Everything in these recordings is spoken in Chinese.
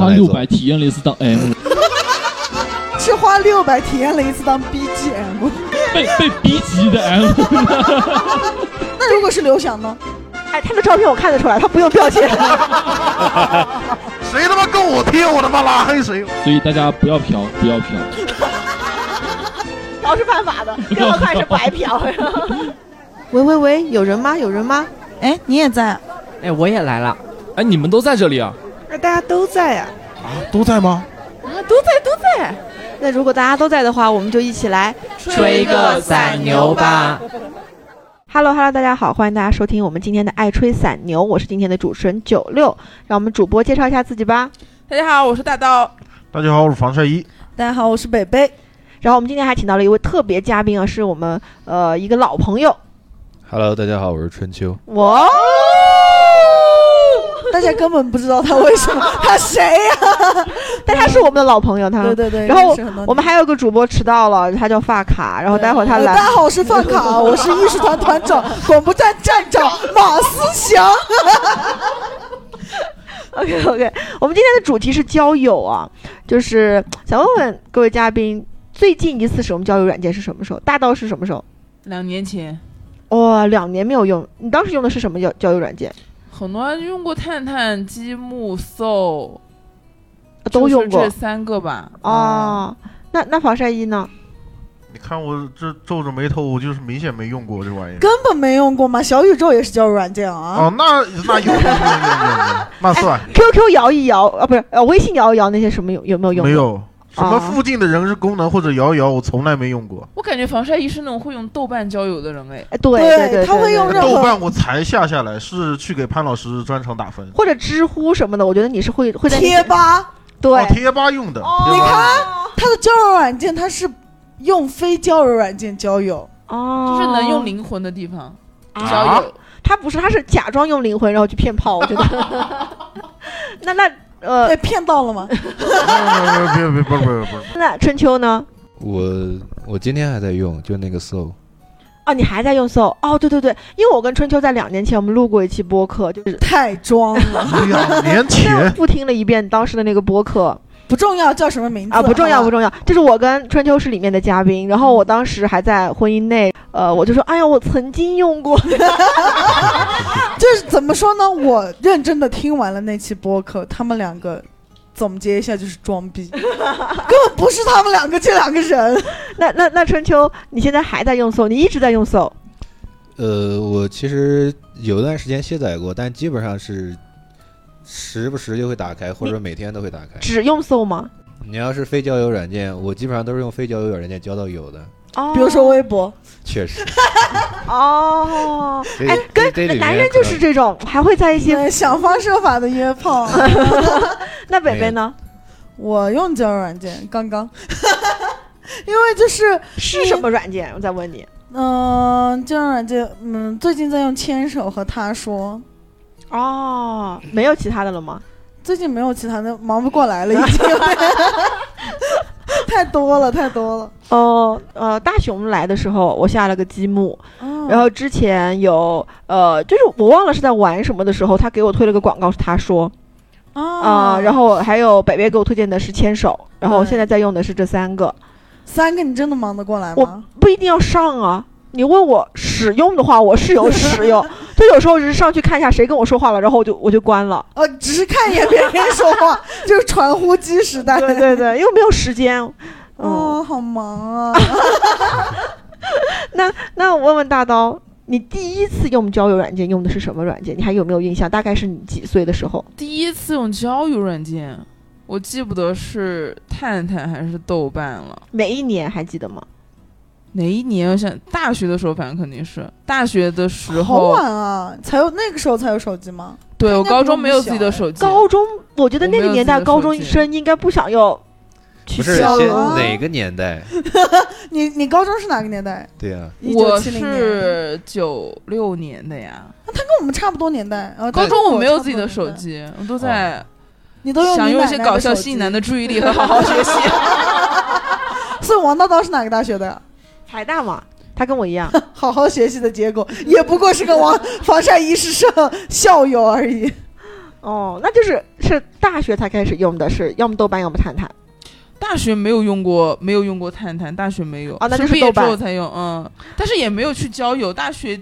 花六百体验了一次当 M，是花六百体验了一次当 BGM。被被逼急的 M。那如果是刘翔呢？哎，他的照片我看得出来，他不用标签。谁他妈跟我贴，我他妈拉黑谁。所以大家不要嫖，不要嫖。嫖是犯法的，更何况是白嫖。喂喂喂，有人吗？有人吗？哎，你也在？哎，我也来了。哎，你们都在这里啊？那大家都在呀？啊，都在吗？啊，都在都在。那如果大家都在的话，我们就一起来吹个散牛吧。Hello Hello，大家好，欢迎大家收听我们今天的爱吹散牛，我是今天的主持人九六，让我们主播介绍一下自己吧。大家好，我是大刀。大家好，我是防晒衣。大家好，我是北北。然后我们今天还请到了一位特别嘉宾啊，是我们呃一个老朋友。Hello，大家好，我是春秋。哇，大家根本不知道他为什么，他谁呀、但他是我们的老朋友，他对对对。然后我们还有个主播迟到了，他叫发卡，然后待会儿他呃来大家好，我是发卡，我是艺术团团长、广播站站长马思祥。OK OK，我们今天的主题是交友啊，就是想问问各位嘉宾，最近一次使用交友软件是什么时候？大到是什么时候？两年前，哇、两年没有用。你当时用的是什么交交友软件？很多人用过探探、积木、搜，都用过这三个吧。哦。那那防晒衣呢？你看我这皱着眉头，我就是明显没用过这玩意儿。根本没用过嘛？小宇宙也是交友软件啊。哦，那那有有有有有有，那算 QQ 摇一摇啊，不是呃，微信摇一摇那些什么有有没有用？没。有。什么啊附近的人是功能或者摇一摇，我从来没用过。我感觉防晒衣是那种会用豆瓣交友的人哎。哎，对对对对，他会对对用豆瓣我才下下来，是去给潘老师专场打分。或者知乎什么的，我觉得你是会会在贴吧，对哦，贴吧用的。哦你看他的交友软件，他是用非交友软件交友。哦，就是能用灵魂的地方啊交友。他不是，他是假装用灵魂然后去骗炮，我觉得。那那呃被，骗到了吗？别别别，不是不是不是，那春秋呢？我我今天还在用，就那个 Soul。哦，你还在用 Soul？？哦，对对对，因为我跟春秋在两年前我们录过一期播客，就是太装了，两年前 复听了一遍当时的那个播客不重要，叫什么名字啊，不重要不重重要，这是我跟春秋是里面的嘉宾，然后我当时还在婚姻内，呃，我就说，哎呀，我曾经用过，就是怎么说呢？我认真的听完了那期播客，他们两个总结一下就是装逼，根本不是他们两个这两个人。那那那春秋，你现在还在用搜？你一直在用搜？呃，我其实有一段时间卸载过，但基本上是时不时就会打开，或者每天都会打开。只用搜吗？你要是非交友软件，我基本上都是用非交友软件交到友的，哦，比如说微博，确实。哦，哎，跟男人就是这种，还会在一些。呃想方设法的约炮。那北北呢？我用交友软件，刚刚，因为就是是什么软件？我再问你。嗯、交友软件，嗯，最近在用牵手和他说，哦，没有其他的了吗？最近没有其他的，忙不过来了，已经。太多了，太多了。哦，呃，大熊来的时候，我下了个积木，哦然后之前有呃，就是我忘了是在玩什么的时候，他给我推了个广告，是他说啊、啊、然后还有北北给我推荐的是牵手，然后我现在在用的是这三个，三个你真的忙得过来我吗？不一定要上啊。你问我使用的话，我是有使用，就有时候只是上去看一下谁跟我说话了，然后我就我就关了。呃，只是看一眼别人说话，就是传呼机时代。对对对，因为没有时间。嗯，哦，好忙啊！那那我问问大刀，你第一次用交友软件用的是什么软件？你还有没有印象？大概是你几岁的时候？第一次用交友软件，我记不得是探探还是豆瓣了。哪一年还记得吗？哪一年？我想大学的时候，反正肯定是大学的时候好候。晚啊，才有那个时候才有手机吗？对我高中没有自己的手机。高中，我觉得那个年代高中生应该不想要去不是哪个年代？你你高中是哪个年代？对呀、一我是九六年的呀，那他跟我们差不多年代。呃，高中我没有自己的手机，我都在你都用想用一些搞笑吸引男的注意力和好好学习。所以王道道是哪个大学的呀？台大嘛，他跟我一样。好好学习的结果，也不过是个王防晒衣是上校友而已。哦，那就是是大学才开始用的是，要么豆瓣，要么探探。大学没有用过，没有用过探探，大学没有啊那就是毕业豆瓣之后才用，嗯，但是也没有去交友。大学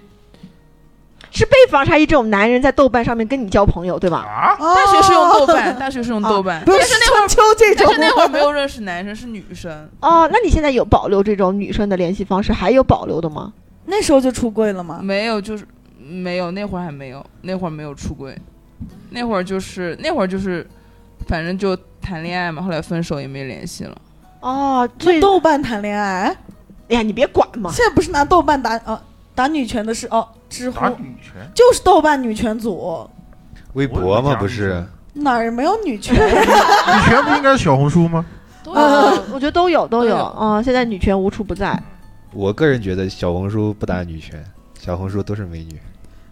是被防晒衣这种男人在豆瓣上面跟你交朋友，对吧？啊，大学是用豆哦瓣，大学是用豆瓣，不是但是那会儿春秋这种，但是那会儿 没有认识男生，是女生。哦，那你现在有保留这种女生的联系方式，还有保留的吗？那时候就出柜了吗？没有，就是没有，那会儿还没有，那会儿没有出柜，那会儿就是那会儿就是，反正就谈恋爱嘛，后来分手也没联系了。哦，最豆瓣谈恋爱，哎呀，你别管嘛。现在不是拿豆瓣打呃打女权的事哦知乎打，女权，就是豆瓣女权组，微博嘛不是？哪儿没有女权？女权不应该是小红书吗？嗯，我觉得都有都有啊嗯，现在女权无处不在。我个人觉得小红书不打女权，小红书都是美女。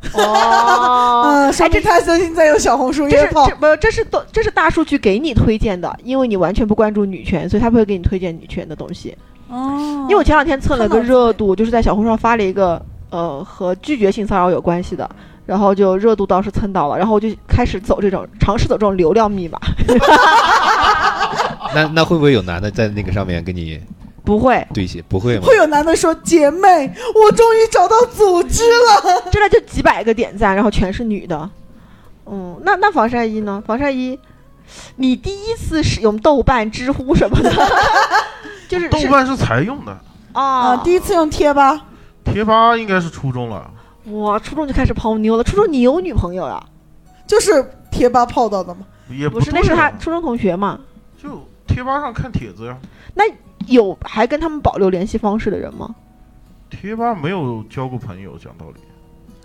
哦，嗯，说明他最近在用小红书这是约炮这。不这是都这是大数据给你推荐的，因为你完全不关注女权，所以他不会给你推荐女权的东西。哦因为我前两天测了个热度，就是在小红书上发了一个呃和拒绝性骚扰有关系的，然后就热度倒是蹭到了，然后我就开始走这种尝试走这种流量密码，那那会不会有男的在那个上面跟你不会，对些？不会吗？会有男的说：“姐妹，我终于找到组织了。真的就几百个点赞，然后全是女的。嗯，那那防晒衣呢？防晒衣，你第一次使用豆瓣、知乎什么的，就是是豆瓣是才用的，啊啊，第一次用贴吧，贴吧应该是初中了。我初中就开始泡妞了。初中你有女朋友呀？就是贴吧泡到的吗。也不是，那是他啊初中同学嘛？就贴吧上看帖子呀。那有还跟他们保留联系方式的人吗？贴吧没有交过朋友，讲道理，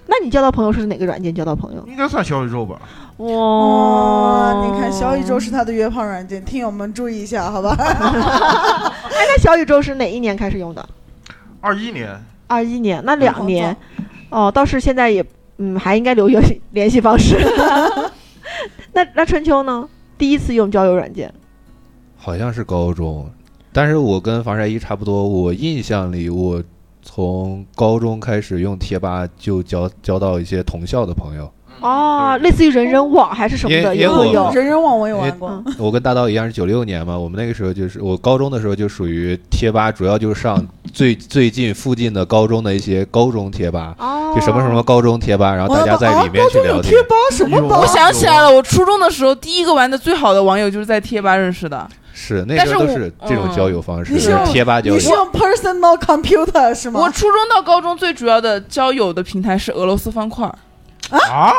那你交到朋友是哪个软件交到朋友？应该算小宇宙吧。哇哇，你看小宇宙是他的约炮软件，听友们注意一下，好吧？哎，那小宇宙是哪一年开始用的？二一年，二一年，那两年哦，倒是现在也嗯还应该留有 联系方式。那那春秋呢？第一次用交友软件好像是高中，但是我跟防晒衣差不多。我印象里，我从高中开始用贴吧，就交交到一些同校的朋友。哦，类似于人人网还是什么的也有。人人网我也玩过，嗯我跟大刀一样是九六年嘛，我们那个时候就是我高中的时候就属于贴吧，主要就是上最最近附近的高中的一些高中贴吧，哦，就什么什么高中贴吧，然后大家在里面去聊天贴。吧什么吧我？想起来了，我初中的时候第一个玩的最好的网友就是在贴吧认识的。是那但是我时候都是这种交友方式，是就是贴吧交友。你是用 personal computer 是吗？我初中到高中最主要的交友的平台是俄罗斯方块，啊，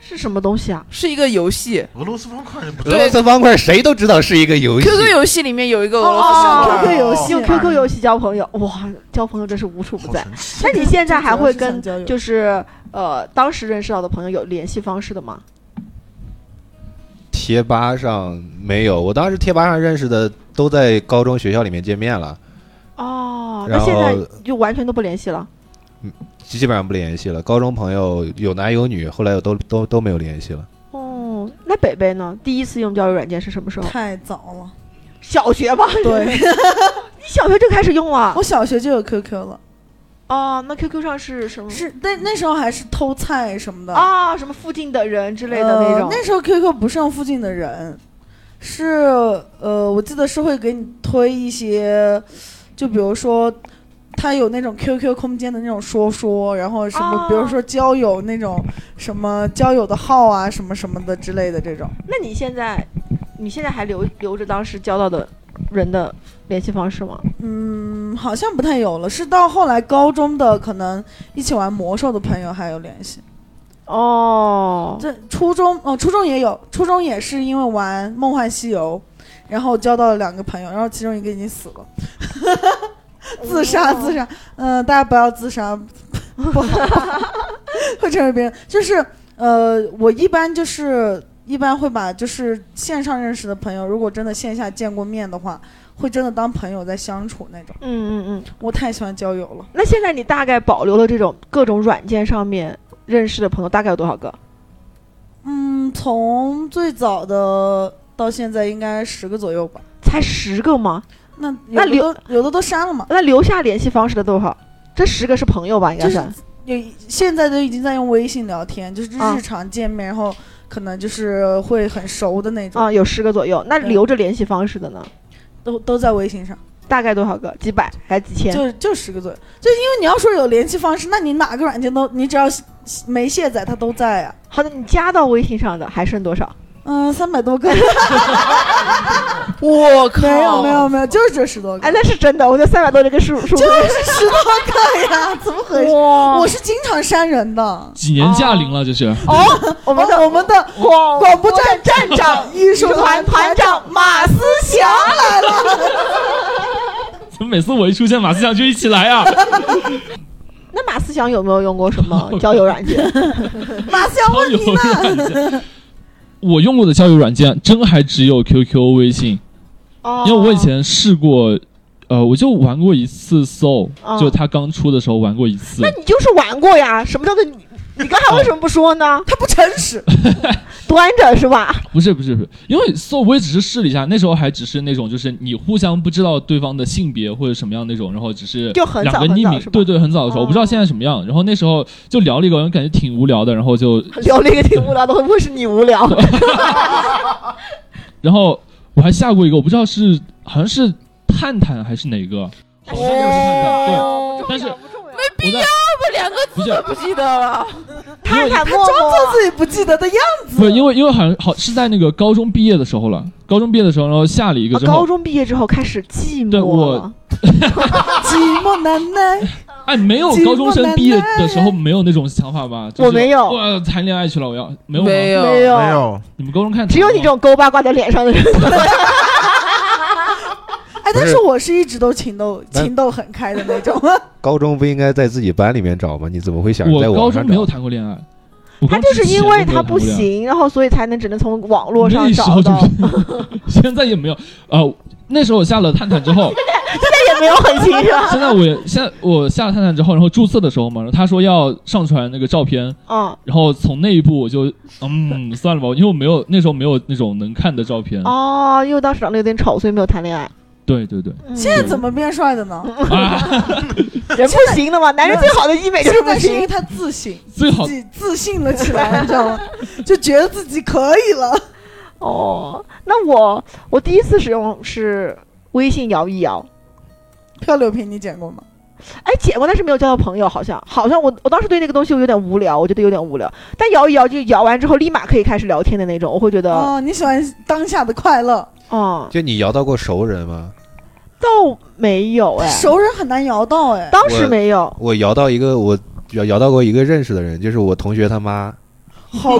是什么东西啊？是一个游戏。俄罗斯方块你不知俄？罗斯方块谁都知道是一个游戏，QQ 游戏里面有一个俄罗斯哦方块，QQ 游戏用 QQ 游戏交朋友，哇，交朋友真是无处不在。那你现在还会跟就是呃当时认识到的朋友有联系方式的吗？贴吧上没有，我当时贴吧上认识的都在高中学校里面见面了，哦，那现在就完全都不联系了。基本上不联系了。高中朋友有男有女，后来又都都都没有联系了。哦，那北北呢？第一次用交友软件是什么时候？太早了。小学吧？对，你小学就开始用了我？小学就有 QQ 了，哦，那 QQ 上是什么？是那那时候还是偷菜什么的啊，什么附近的人之类的那种。呃那时候 QQ 不是用附近的人，是呃，我记得是会给你推一些，就比如说。它有那种 QQ 空间的那种说说，然后什么，哦比如说交友那种什么交友的号啊，什么什么的之类的这种。那你现在，你现在还留留着当时交到的人的联系方式吗？嗯，好像不太有了，是到后来高中的可能一起玩魔兽的朋友还有联系。哦，这初中哦，初中也有，初中也是因为玩《梦幻西游》，然后交到了两个朋友，然后其中一个已经死了，自杀自杀。嗯、大家不要自杀，不好，会成为别人。就是呃，我一般就是一般会把就是线上认识的朋友，如果真的线下见过面的话，会真的当朋友在相处那种。嗯嗯嗯。我太喜欢交友了。那现在你大概保留了这种各种软件上面认识的朋友，大概有多少个？嗯，从最早的到现在应该十个左右吧。才十个吗？那那有的都有的都删了嘛，那留下联系方式的多少？这十个是朋友吧？应该。是是有现在都已经在用微信聊天，就是啊日常见面，然后可能就是会很熟的那种，啊，有十个左右。那留着联系方式的呢？都都在微信上，大概多少个？几百还是几千？就就十个左右。就因为你要说有联系方式，那你哪个软件都，你只要没卸载，它都在啊。好的，你加到微信上的还剩多少？嗯，三百多个，我靠，没有没有没有，就是这十多个，哎，那是真的，我觉得三百多这个数数就是十多个呀，怎么回事？哇我是经常删人的。几年驾龄了，这是。哦，我们的我们的广广播站站长艺术团团长马思祥来了，怎么每次我一出现，马思祥就一起来啊？那马思祥有没有用过什么交友软件？马思祥交友问你呢？我用过的交友软件真还只有 QQ、微信，哦因为我以前试过，呃，我就玩过一次 Soul，哦就他刚出的时候玩过一次那。你就是玩过呀？什么叫做你？你刚才为什么不说呢？他不诚实，端着是吧？不是不是不是，因为 Soul 我也只是试了一下，那时候还只是那种就是你互相不知道对方的性别或者什么样那种，然后只是就很早两个匿名对对，很早的时候，哦我不知道现在什么样。然后那时候就聊了一个，我感觉挺无聊的，然后就 聊了一个挺无聊的，会不会是你无聊？然后我还下过一个，我不知道是好像是探探还是哪个，好像就是探探，对，但是没必要吧两个字都不记得了。探探陌装作，自己不记得的样子。不是因为因为好像好是在那个高中毕业的时候了，高中毕业的时候，然后下了一个啊之后，高中毕业之后开始寂寞对我。寂寞难耐，哎，没有高中生毕业的时候没有那种想法吧？就是我没有哇，谈恋爱去了，我要没有？没有没有没有，你们高中看只有你这种勾八挂在脸上的人。哎，但是是我是一直都情窦情窦很开的那种。高中不应该在自己班里面找吗？你怎么会想在我高网上中没有？谈过恋爱，他就是因为他不行，然后所以才能只能从网络上找到。现在也没有。呃，那时候我下了探探之后，现在也没有很行是吧？现在我现在我下了探探之后，然后注册的时候嘛，然后他说要上传那个照片，嗯，然后从那一步我就嗯算了吧，因为我没有那时候没有那种能看的照片。哦，因为当时长得有点丑，所以没有谈恋爱。对对对，嗯现在怎么变帅的呢？啊，人不行的嘛？男人最好的医美就是不是因为行。他自信，最好自己自信了起来，你知道吗？就觉得自己可以了。哦，那我我第一次使用是微信摇一摇，漂流瓶你捡过吗？哎，剪过，但是没有交到朋友，好像好像我我当时对那个东西我有点无聊，我觉得有点无聊。但摇一摇就摇完之后立马可以开始聊天的那种，我会觉得，哦，你喜欢当下的快乐，哦，就你摇到过熟人吗？倒没有哎，熟人很难摇到哎。当时没有。我摇到一个我摇摇到过一个认识的人，就是我同学他妈。好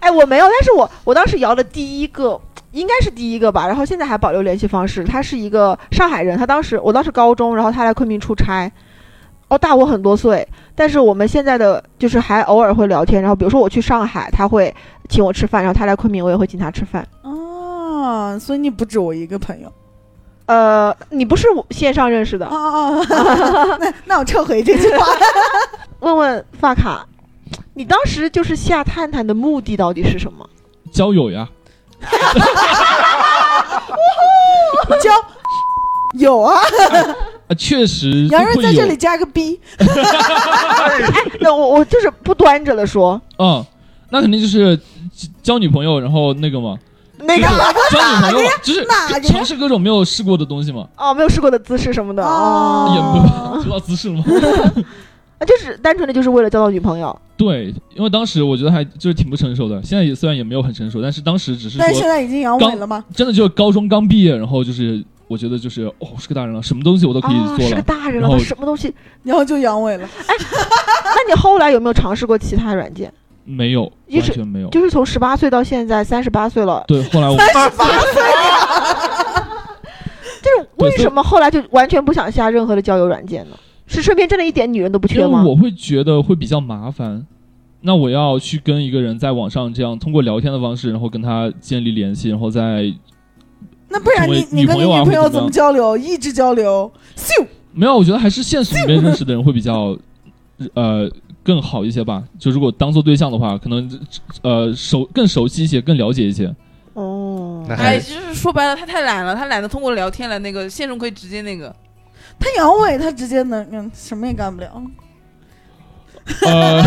哎，我没有，但是我我当时摇的第一个应该是第一个吧，然后现在还保留联系方式。他是一个上海人，他当时我当时高中，然后他来昆明出差，哦，大我很多岁，但是我们现在的就是还偶尔会聊天。然后比如说我去上海，他会请我吃饭，然后他来昆明，我也会请他吃饭。哦，所以你不止我一个朋友呃，你不是我线上认识的啊，啊啊！那那我撤回这句话。问问发卡，你当时就是下探探的目的到底是什么？交友呀，交 有啊，啊，确实 杨瑞在这里加个 B，那我我就是不端着的说，嗯，那肯定就是交女朋友，然后那个嘛，那个交女朋友嘛就是尝试各种没有试过的东西嘛，哦，没有试过的姿势什么的哦。也哦，不知道姿势吗？啊，就是单纯的就是为了交到女朋友。对，因为当时我觉得还就是挺不成熟的，现在也虽然也没有很成熟，但是当时只是但现在已经阳痿了吗？真的就是高中刚毕业，然后就是我觉得就是哦是个大人了，什么东西我都可以啊，是个。大人了，什么东西？然后就阳痿了。哎那你后来有没有尝试过其他软件？没有，一直完全没有。就是从十八岁到现在三十八岁了，对，后来我 就是为对所以什么后来就完全不想下任何的交友软件呢？是身边真的一点女人都不缺吗？我会觉得会比较麻烦。那我要去跟一个人在网上这样通过聊天的方式，然后跟他建立联系，然后再那不然你你跟你女朋友怎么交流？一直交流，咻，没有，我觉得还是现实里面认识的人会比较，呃，更好一些吧。就如果当做对象的话，可能呃熟更熟悉一些，更了解一些。哦，哎，就是说白了，他太懒了，他懒得通过聊天来那个现实中可以直接那个。他阳痿，他直接能嗯什么也干不了。呃，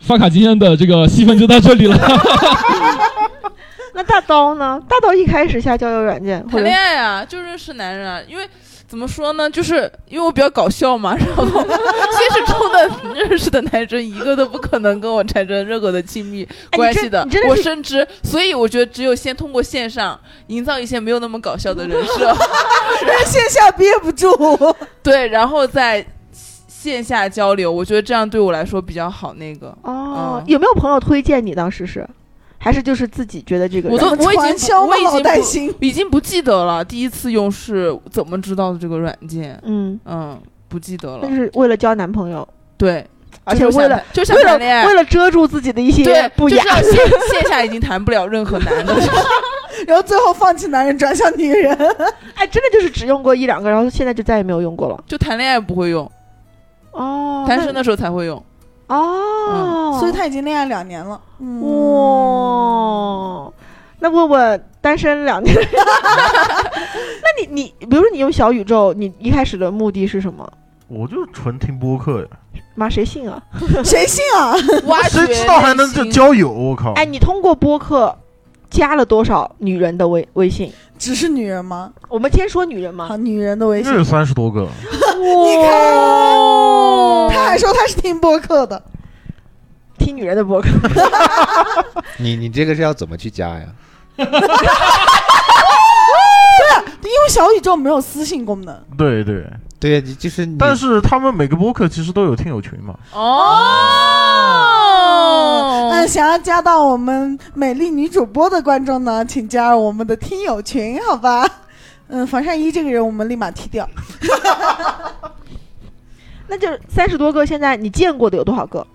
发卡今天的这个戏份就到这里了。那大刀呢？大刀一开始下交友软件谈恋爱啊，就认识男人啊，因为怎么说呢，就是因为我比较搞笑嘛，然后现实中的认识的男生一个都不可能跟我产生任何的亲密哎关系的，我深知，所以我觉得只有先通过线上营造一些没有那么搞笑的人设，但是线下憋不住。对，然后再线下交流，我觉得这样对我来说比较好。那个，哦嗯，有没有朋友推荐你？当时是，还是就是自己觉得这个我都软件我已经我已经不担心。已经不记得了，第一次用是怎么知道的这个软件，嗯，嗯，不记得了就。是为了交男朋友，对，而且为了就想为了谈恋爱为，了遮住自己的一些对，不雅就，是线线下已经谈不了任何男的，然后最后放弃男人转向女人，哎，真的就是只用过一两个，然后现在就再也没有用过了。就谈恋爱不会用，哦，单身的时候才会用。哦，所以他已经恋爱两年了。嗯，哇，那问问单身两年，那你你比如说你用小宇宙，你一开始的目的是什么？我就纯听播客呀，妈，谁信啊？谁信啊？挖谁知道还能这交友？我靠！哎，你通过播客加了多少女人的微微信？只是女人吗？我们先说女人吗好，。女人的微信。三十多个，你看，哦他还说他是听播客的，听女人的播客，你你这个是要怎么去加呀？因为小宇宙没有私信功能。对对。对，你就是你，但是他们每个播客其实都有听友群嘛。哦，嗯，想要加到我们美丽女主播的观众呢，请加入我们的听友群，好吧？嗯，防晒衣这个人我们立马踢掉。那就是三十多个。现在你见过的有多少个？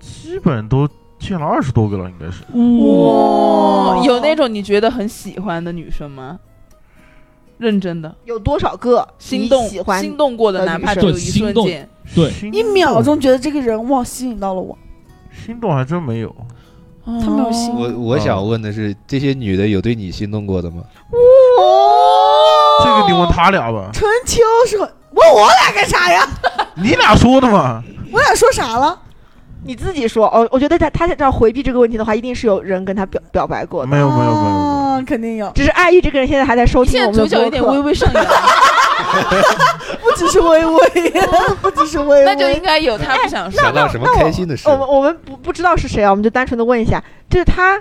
基本都见了二十多个了，应该是。哇，有那种你觉得很喜欢的女生吗？认真的，有多少个心动喜欢心动过的，男生哪怕只有一瞬间。对，一秒钟觉得这个人哇吸引到了我，心动还真没有。他没有心我我想问的是，这些女的有对你心动过的吗？这个你问他俩吧，春秋说问我俩干啥呀？你俩说的嘛。我俩说啥了？你自己说哦，我觉得他他这样回避这个问题的话，一定是有人跟他表表白过的。没有没有没有没有。啊，肯定有，只是爱玉这个人现在还在收听我们在嘴角有点微微上扬，不只是微微，不只是微微，那就应该有他不想说。想到什么那我开心的事我？们我们不不知道是谁啊，我们就单纯的问一下，就是他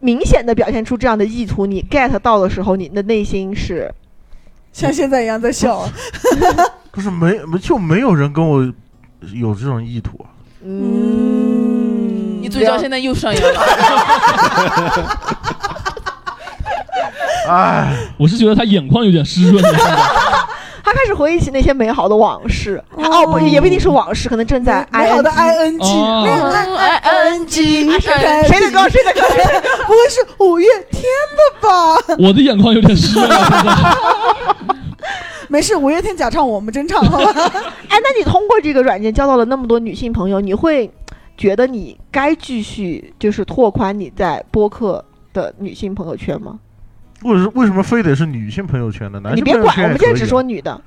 明显的表现出这样的意图，你 get 到的时候，你的内心是像现在一样在笑。不是没没就没有人跟我有这种意图啊。嗯，你嘴角现在又上扬了，哎，我是觉得他眼眶有点湿润了。现在他开始回忆起那些美好的往事，哦不，也不一定是往事，可能正在美好的 ing ing，哦恋爱 ing，谁的歌？谁的歌？不会是五月天的吧？我的眼眶有点湿 没事，五月天假唱，我们真唱，好吧？哎，那你通过这个软件交到了那么多女性朋友，你会觉得你该继续就是拓宽你在播客的女性朋友圈吗？为什为什么非得是女性朋友圈呢？男性朋友你别管，我们现在只圈也可以啊说女的。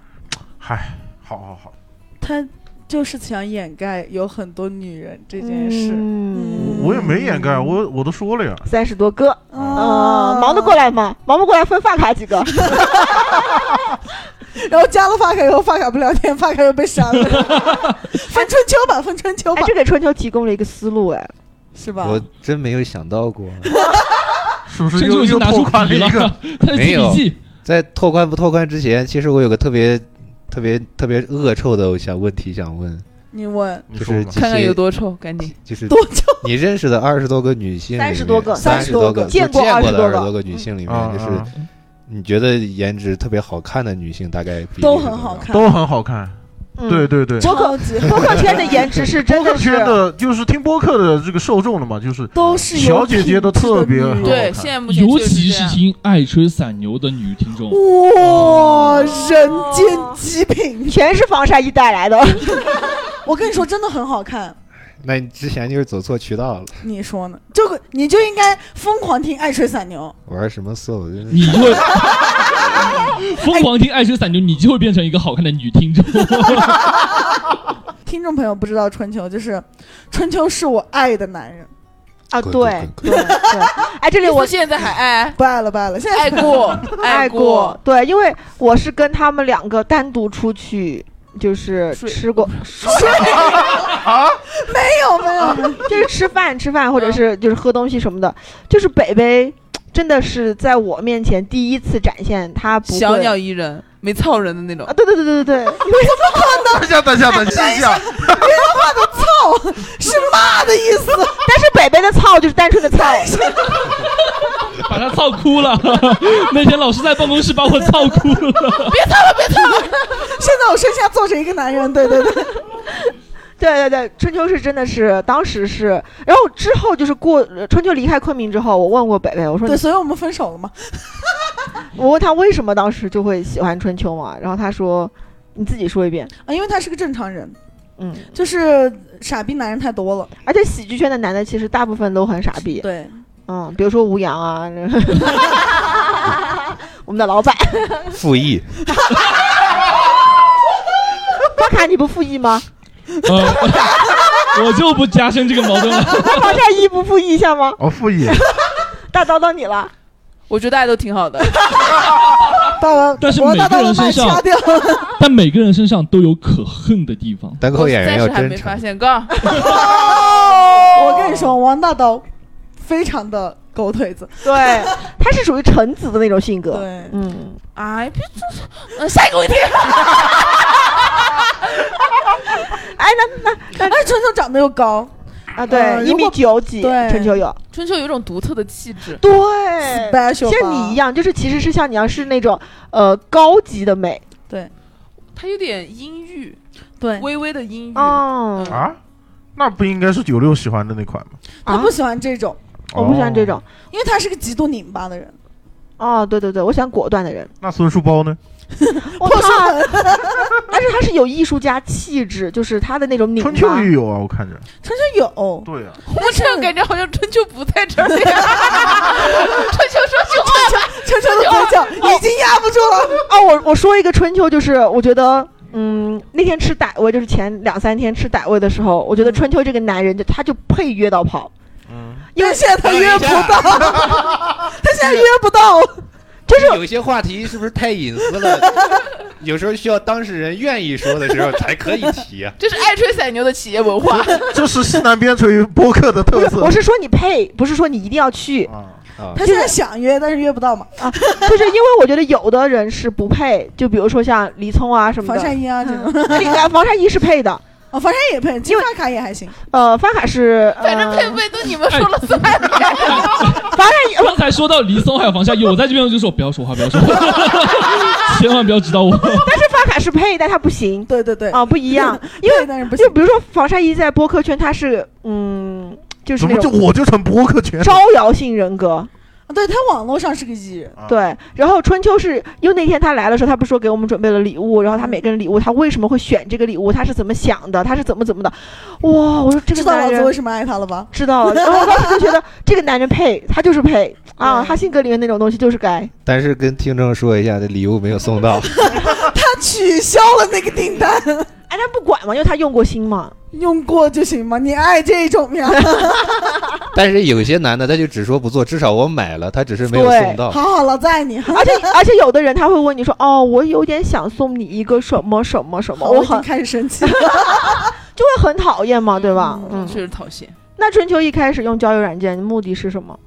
嗨，好好好，他就是想掩盖有很多女人这件事。嗯我也没掩盖，我我都说了呀。三十多个，啊嗯，忙得过来吗？忙不过来分发卡几个？然后加了发卡以后，发卡不聊天，发卡又被删了。分春秋吧，分春秋吧哎，，这给春秋提供了一个思路，哎，是吧？我真没有想到过，是不是又又拓宽了一个？，没有。在拓宽不拓宽之前，其实我有个特别特别特别恶臭的我想问题想问，你问就是看看有多臭，赶紧。就是 多臭？你认识的二十多个女性里面，30多个三30多个见过就见过20多个的二十多个女性里面，就是你觉得颜值特别好看的女性，大概比都很好看，都很好看。嗯对，对对，播客 播客圈的颜值是真播客的是圈的就是听播客的这个受众的嘛，就是都是有小姐姐都特别好品质的女人对，看现在目前尤确实这样其是听爱吹散牛的女听众，哇，人间极品！全是防晒衣带来的。我跟你说，真的很好看。那你之前就是走错渠道了，你说呢？这个你就应该疯狂听《爱吹散牛玩什么色我？真是你就会 疯狂听爱吹散牛，你就会变成一个好看的女听众。》，听众朋友不知道春秋，就是春秋是我爱的男人，啊，对对对，哎，这里我我现在还爱不爱了，不爱了，现在爱过爱过，对，因为我是跟他们两个单独出去。就是吃过，没有没有没有，就是吃饭吃饭，或者是就是喝东西什么的。就是北北真的是在我面前第一次展现他不小鸟依人，没操人的那种啊，。对对对对对对，等一下，等一下，等一下，是骂的意思。但是北北的操就是单纯的操，把他操哭了。那天老师在办公室把我操哭了。别操了，别操了现在我剩下坐着一个男人，对对对，对对对，春秋是真的是当时是，然后之后就是过呃春秋离开昆明之后，我问过北北，我说对，所以我们分手了嘛。我问他为什么当时就会喜欢春秋嘛，然后他说你自己说一遍，啊，因为他是个正常人，嗯，就是傻逼男人太多了。而且喜剧圈的男的其实大部分都很傻逼，对，嗯，比如说吴阳啊，我们的老板，复议，巴卡你不复议吗？呃，我就不加深这个矛盾了。那王善一不复议一下吗？哦，复议，大叨到你了，我觉得大家都挺好的，大王，但是每个人身上。但每个人身上都有可恨的地方。单口我演员要真暂时还没发诚。现。哥，我跟你说，王大刀非常的狗腿子。对，他是属于臣子的那种性格，对，嗯，哎，别这，呃，下一个问题。哎，那那哎，春秋长得又高。啊，对，一米九几，对。春秋有，春秋有一种独特的气质，对，，special，像你一样，就是其实是像你一样是那种呃高级的美，对，他有点阴郁，对，微微的阴郁。哦，啊，那不应该是九六喜欢的那款吗？啊他不喜欢这种，我不喜欢这种，因为他是个极度拧巴的人。哦，对对对，我喜欢果断的人，那孙书包呢？我操，但是他是有艺术家气质，就是他的那种拧巴春秋，也有啊，我看着。春秋有，对啊，我这样感觉好像春秋不在这儿呀。春秋说句话，春秋的嘴角已经压不住了。哦，我我说一个春秋，就是我觉得。嗯，那天吃傣味，就是前两三天吃傣味的时候，我觉得春秋这个男人就他就配约到跑，嗯，因为现在他约不到，他现在约不到。就是有些话题是不是太隐私了？有时候需要当事人愿意说的时候才可以提啊。这是爱吹散牛的企业文化。这是西南边陲播客的特色我是说你配，不是说你一定要去，啊。啊，他现在想约，但是约不到嘛。啊就是因为我觉得有的人是不配，就比如说像李聪啊什么的，防晒衣啊这种，那个防晒衣是配的，哦，防晒也配，金发卡也还行。呃，发卡是，呃、反正配不配都你们说了算。防晒衣，呃刚才说到离松还有防晒衣，我在这边就说不要说话，不要说话，千万不要指导我。但是发卡是配，但它不行对对对，啊，不一样，因为，但是不行就。比如说防晒衣在播客圈它是，嗯，就是怎么就那种我就成播客圈？招摇性人格，对他网络上是个艺人，啊，对。然后春秋是因为那天他来的时候，他不是说给我们准备了礼物，然后他每个人礼物，他为什么会选这个礼物，他是怎么想的，他是怎么怎么的，哇，我说这个知道老子为什么爱他了吧？知道了，然后我当时就觉得 这个男人配，他就是配啊，他性格里面那种东西就是该。但是跟听众说一下，这礼物没有送到。他取消了那个订单，哎，他不管嘛，因为他用过心嘛。用过就行嘛。你爱这种呀？但是有些男的他就只说不做，至少我买了，他只是没有对送到。好好，老子爱你。而且而且有的人他会问你说，哦，我有点想送你一个什么什么什么，我很开始生气了。就会很讨厌嘛，对吧？嗯嗯。确实讨厌。那春秋一开始用交友软件目的是什么？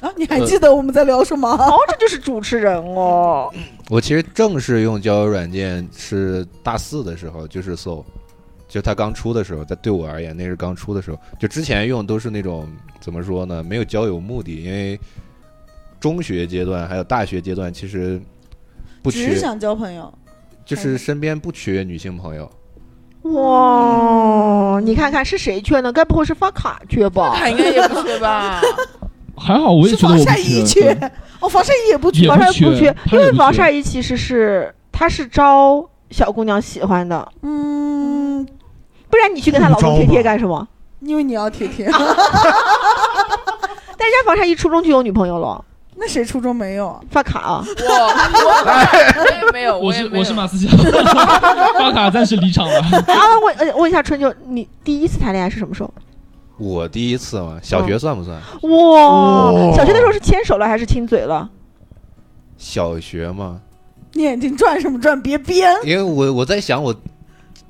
啊，你还记得我们在聊什么？哦，这就是主持人哦。我其实正式用交友软件是大四的时候，就是搜，就它刚出的时候，在对我而言那是刚出的时候。就之前用都是那种怎么说呢，没有交友目的，因为中学阶段还有大学阶段其实不缺，只是想交朋友。就是身边不缺女性朋友。哇，你看看是谁缺呢？该不会是发卡缺吧？他应该也不缺吧？还好，我也是觉得我不防晒衣缺。缺，哦，防晒衣也不缺。防晒不缺不缺，因为防晒衣其实是它是招小姑娘喜欢的，嗯，不然你去跟她老公贴贴干什么？因为你要贴贴。但人家防晒衣初中就有女朋友了，那谁初中没有啊？发卡啊，我我 我也没有，我是我是马思佳，发卡暂时离场了。啊，问呃问一下春秋，你第一次谈恋爱是什么时候？我第一次嘛，小学算不算？哇，小学的时候是牵手了还是亲嘴了？小学嘛，你眼睛转什么转？别编。因为我我在想我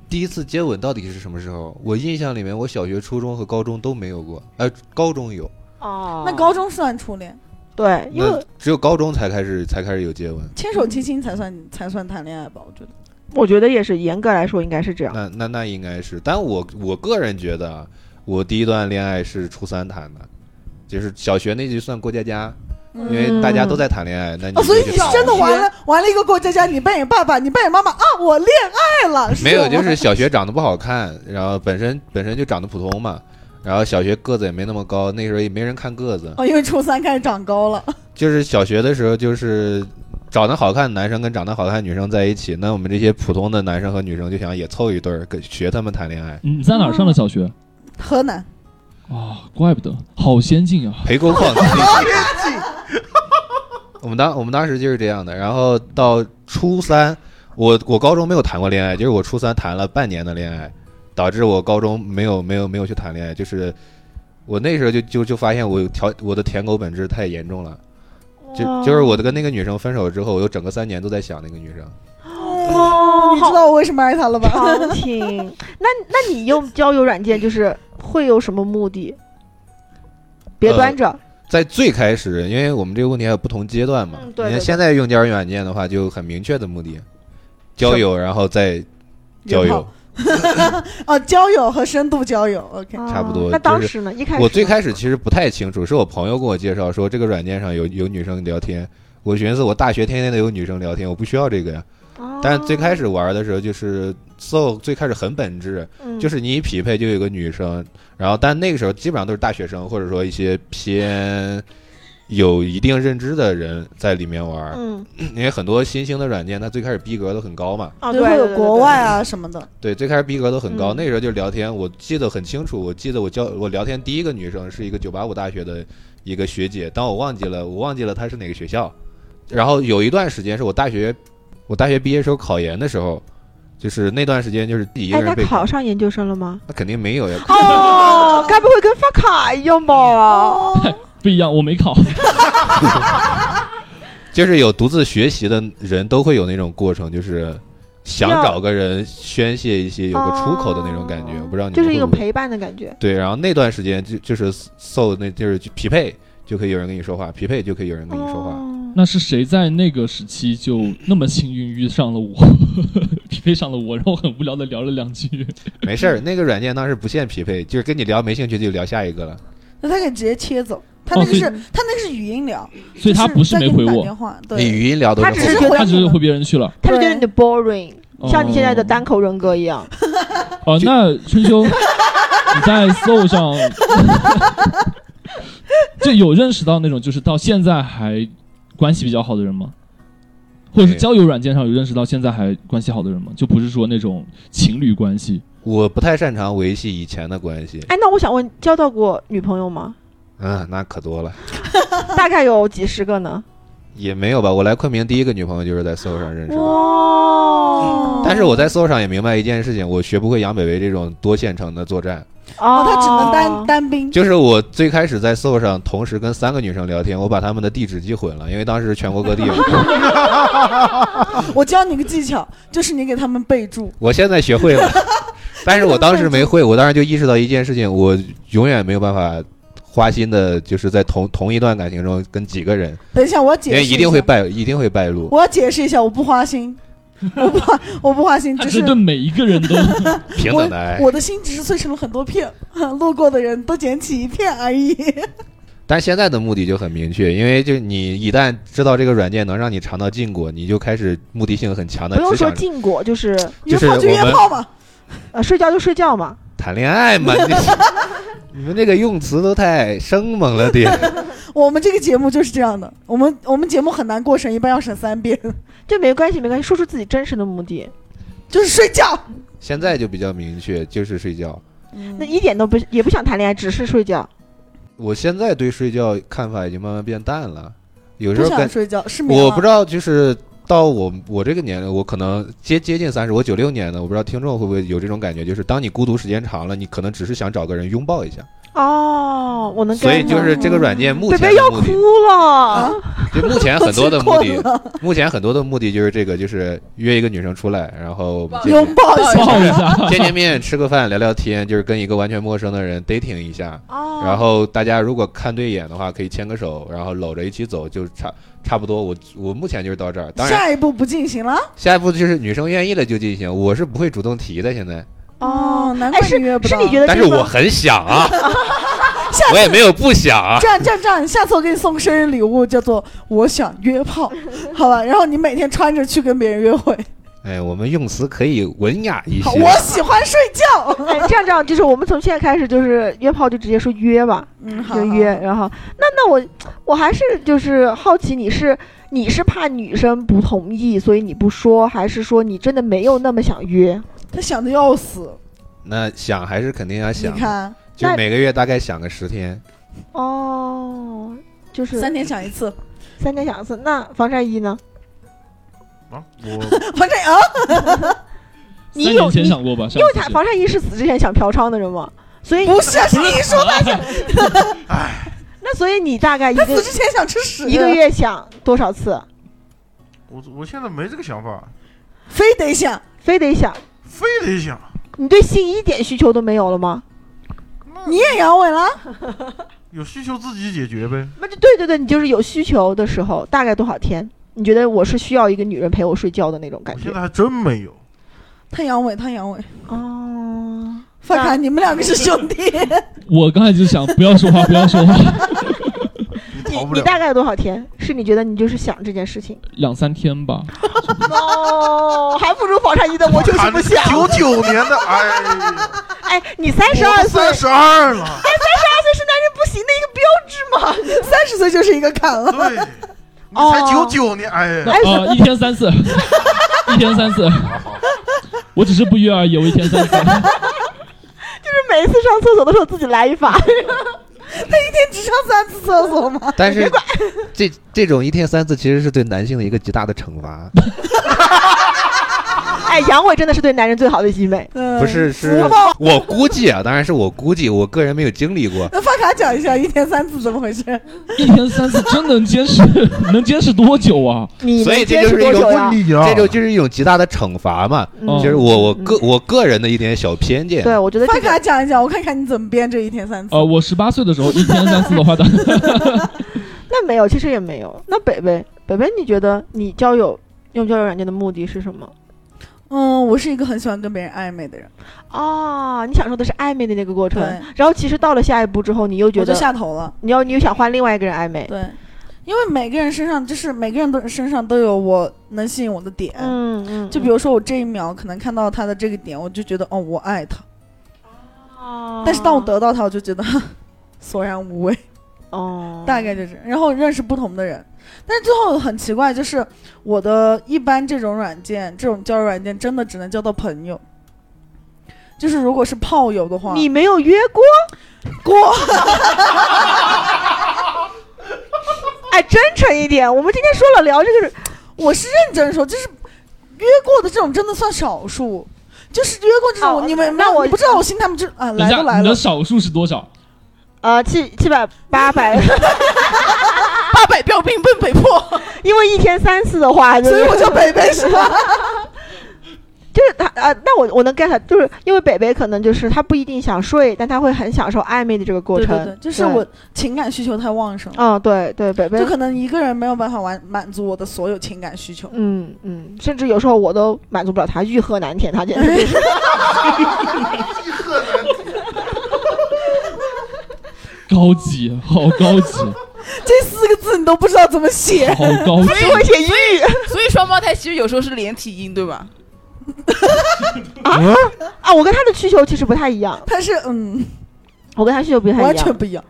第一次接吻到底是什么时候？我印象里面，我小学、初中和高中都没有过，呃，高中有，哦那高中算初恋，对，因那为只有高中才开始才开始有接吻。牵手亲亲才算才算谈恋爱吧？我觉得。我觉得也是严格来说应该是这样。那那那应该是，但我我个人觉得，啊，我第一段恋爱是初三谈的，就是小学那就算过家家，因为大家都在谈恋爱，那你哦，所以你真的玩了玩了一个过家家，你扮演爸爸，你扮演妈妈啊，我恋爱了。没有，就是小学长得不好看，然后本身本身就长得普通嘛，然后小学个子也没那么高，那时候也没人看个子，哦，因为初三开始长高了。就是小学的时候就是。长得好看的男生跟长得好看的女生在一起，那我们这些普通的男生和女生就想也凑一对儿，跟学他们谈恋爱。你在哪儿上的小学？河南。啊，怪不得，好先进啊！陪沟矿。我们当我们当时就是这样的，然后到初三，我我高中没有谈过恋爱，就是我初三谈了半年的恋爱，导致我高中没有没有没有去谈恋爱，就是我那时候就就就发现我有条我的舔狗本质太严重了，就就是我的跟那个女生分手之后，我有整个三年都在想那个女生。哦，你知道我为什么爱他了吧？长情。那那你用交友软件就是会有什么目的？别呃端着。在最开始，因为我们这个问题还有不同阶段嘛，嗯对对对你看现在用交友软件的话，就很明确的目的，交友，然后再交友。哦，交友和深度交友，OK。差不多哦那就是当时呢？一开始我最开始其实不太清楚，是我朋友跟我介绍说这个软件上有有女生聊天，我寻思我大学天天都有女生聊天，我不需要这个呀。哦但是最开始玩的时候就是搜，最开始很本质，嗯。就是你一匹配就有个女生，然后但那个时候基本上都是大学生或者说一些偏有一定认知的人在里面玩，嗯。因为很多新兴的软件它最开始逼格都很高嘛，啊，就对会有国外啊什么的。对，最开始逼格都很高，嗯。那时候就聊天，我记得很清楚，我记得我交我聊天第一个女生是一个九八五大学的一个学姐，但我忘记了，我忘记了她是哪个学校。然后有一段时间是我大学，我大学毕业时候考研的时候，就是那段时间就是第一个哎，人被，那考上研究生了吗？那肯定没有呀，哦，该不会跟发卡一样吧？哦，不一样，我没考。就是有独自学习的人都会有那种过程，就是想要找个人宣泄一些有个出口的那种感觉，哦我不知道你们就是一个会不会陪伴的感觉。对，然后那段时间就就是搜那就是匹配就可以有人跟你说话，匹配就可以有人跟你说话。哦那是谁在那个时期就那么幸运遇上了我，匹配上了我，然后很无聊的聊了两句。没事儿，那个软件当时不限匹配，就是跟你聊没兴趣就聊下一个了。那他可以直接切走。他那个哦是，他那个是语音聊，所以他不是没回我，电话，你，语音聊都他只是觉得他只是回别人去了。他就觉得你的 boring，像你现在的哦单口人格一样。哦，那春秋，你在 Soul 上就有认识到那种就是到现在还关系比较好的人吗？或者是交友软件上有认识到现在还关系好的人吗？就不是说那种情侣关系。我不太擅长维系以前的关系。哎，那我想问，交到过女朋友吗？嗯，那可多了，大概有几十个呢？也没有吧。我来昆明第一个女朋友就是在 SO 上认识的。哇！但是我在 SO 上也明白一件事情，我学不会杨北维这种多线程的作战。哦，他只能单单兵。就是我最开始在 SO 上同时跟三个女生聊天，我把她们的地址记混了，因为当时全国各地有。我教你个技巧，就是你给他们备注。我现在学会了，但是我当时没会，我当时就意识到一件事情，我永远没有办法花心的，就是在同同一段感情中跟几个人，等一下，我要解释下，因为一定会败，一定会败露。我要解释一下，我不花心，我不花，我不花心，只是对每一个人都 平等的爱。我的心只是碎成了很多片，路过的人都捡起一片而已。但现在的目的就很明确，因为就你一旦知道这个软件能让你尝到禁果，你就开始目的性很强的，不用说禁果，就是就是约炮就约我们炮嘛，呃睡觉就睡觉嘛。谈恋爱嘛。你你们这个用词都太生猛了点。我们这个节目就是这样的，我们我们节目很难过审，一般要审三遍，这没关系，没关系，说出自己真实的目的，就是睡觉。现在就比较明确，就是睡觉。那一点都不也不想谈恋爱，只是睡觉。我现在对睡觉看法已经慢慢变淡了。有时候跟想睡觉，失眠我不知道，就是到我我这个年龄，我可能接接近三十，我九六年的，我不知道听众会不会有这种感觉，就是当你孤独时间长了，你可能只是想找个人拥抱一下，哦，我能所以就是这个软件目贝贝要前的目的，哭了，就目前很多的目的 目前很多的目的就是这个，就是约一个女生出来，然后拥抱一下，抱一下，见见面，吃个饭，聊聊天，就是跟一个完全陌生的人 dating 一下。哦，然后大家如果看对眼的话，可以牵个手，然后搂着一起走，就差差不多。我我目前就是到这儿，当然下一步不进行了。下一步就是女生愿意了就进行，我是不会主动提的。现在，哦，难怪你约不到。是你觉得但是我很想啊，下我也没有不想啊。这样这样这样，下次我给你送生日礼物，叫做“我想约炮 ”，好吧？然后你每天穿着去跟别人约会。哎，我们用词可以文雅一，些。我喜欢睡觉。哎，这样这样，就是我们从现在开始就是约炮就直接说约吧，嗯，好就约。。然后那那我我还是就是好奇，你是你是怕女生不同意，所以你不说，还是说你真的没有那么想约？他想的要死，那想还是肯定要想你，看，就每个月大概想个十天。哦，就是三天想一次，三天想一次。那防晒衣呢？啊，我 防晒啊，你有你想过吧？上因为他防晒衣是死之前想嫖娼的人吗，所以不是，是你说的 那所以你大概一个他死之前想吃屎，一个月想多少次？我我现在没这个想法，非得想。非得想，非得想。你对性一点需求都没有了吗？你也阳痿了？有需求自己解决呗。那就对对对，你就是有需求的时候，大概多少天？你觉得我是需要一个女人陪我睡觉的那种感觉我现？在还真没有。他阳痿，他阳痿。哦，范卡，你们两个是兄弟。我刚才就想不要说话，不要说话，逃不了。你大概多少天？是你觉得你就是想这件事情？两三天吧。哦，还不如防晒衣的我就是不想。九九年的，哎，哎，你三十二岁，三十二了，哎三十二岁是男人不行的一个标志吗？三十岁就是一个坎了。对，你才九九年，哎呀，哎呃，一天三次，一天三次，我只是不约而已，我一天三次。就是每一次上厕所的时候自己来一发。他一天只上三次厕所吗？但是这这种一天三次其实是对男性的一个极大的惩罚，哎，阳痿真的是对男人最好的医美。嗯不是是 我估计啊，当然是我估计，我个人没有经历过。那发卡讲一下一天三次怎么回事？一天三次真能坚持，能坚持多久啊？你所以这就是一种这就就是一种极大的惩罚嘛，就是我我个我个人的一点小偏见。对，我觉得发这个卡讲一讲，我看看你怎么编这一天三次。呃，我十八岁的时候一天三次的话，当 那没有，其实也没有。那北北北北，你觉得你交友用交友软件的目的是什么？嗯，我是一个很喜欢跟别人暧昧的人，哦，你享受的是暧昧的那个过程，然后其实到了下一步之后，你又觉我就得下头了。你要你又想换另外一个人暧昧。对，因为每个人身上就是每个人都身上都有我能吸引我的点。嗯嗯，就比如说我这一秒可能看到他的这个点，我就觉得哦，我爱他。哦，但是当我得到他，我就觉得 索然无味，哦，大概就是。然后认识不同的人，但是最后很奇怪，就是我的一般这种软件，这种交友软件真的只能交到朋友。就是如果是炮友的话，你没有约过？过 哎，真诚一点，我们今天说了聊这个是，我是认真说，就是约过的这种真的算少数。就是约过这种，哦你们那我不知道我心他们就啊等一下来都来了你的，少数是多少？呃，七七百八百，八百标兵奔北坡，因为一天三次的话，就是所以我叫北北是吧？就是他呃，那我我能 get，就是因为北北可能就是他不一定想睡，但他会很享受暧昧的这个过程。对对对，就是我情感需求太旺盛了。嗯，对对，北北就可能一个人没有办法完满足我的所有情感需求。嗯嗯，甚至有时候我都满足不了他，欲壑难填，他简直是。高级，好高级，这四个字你都不知道怎么写，好高级。会写欲所以双胞胎其实有时候是连体婴，对吧？啊！我跟他的需求其实不太一样，他是嗯，我跟他需求不太一样完全。不一样。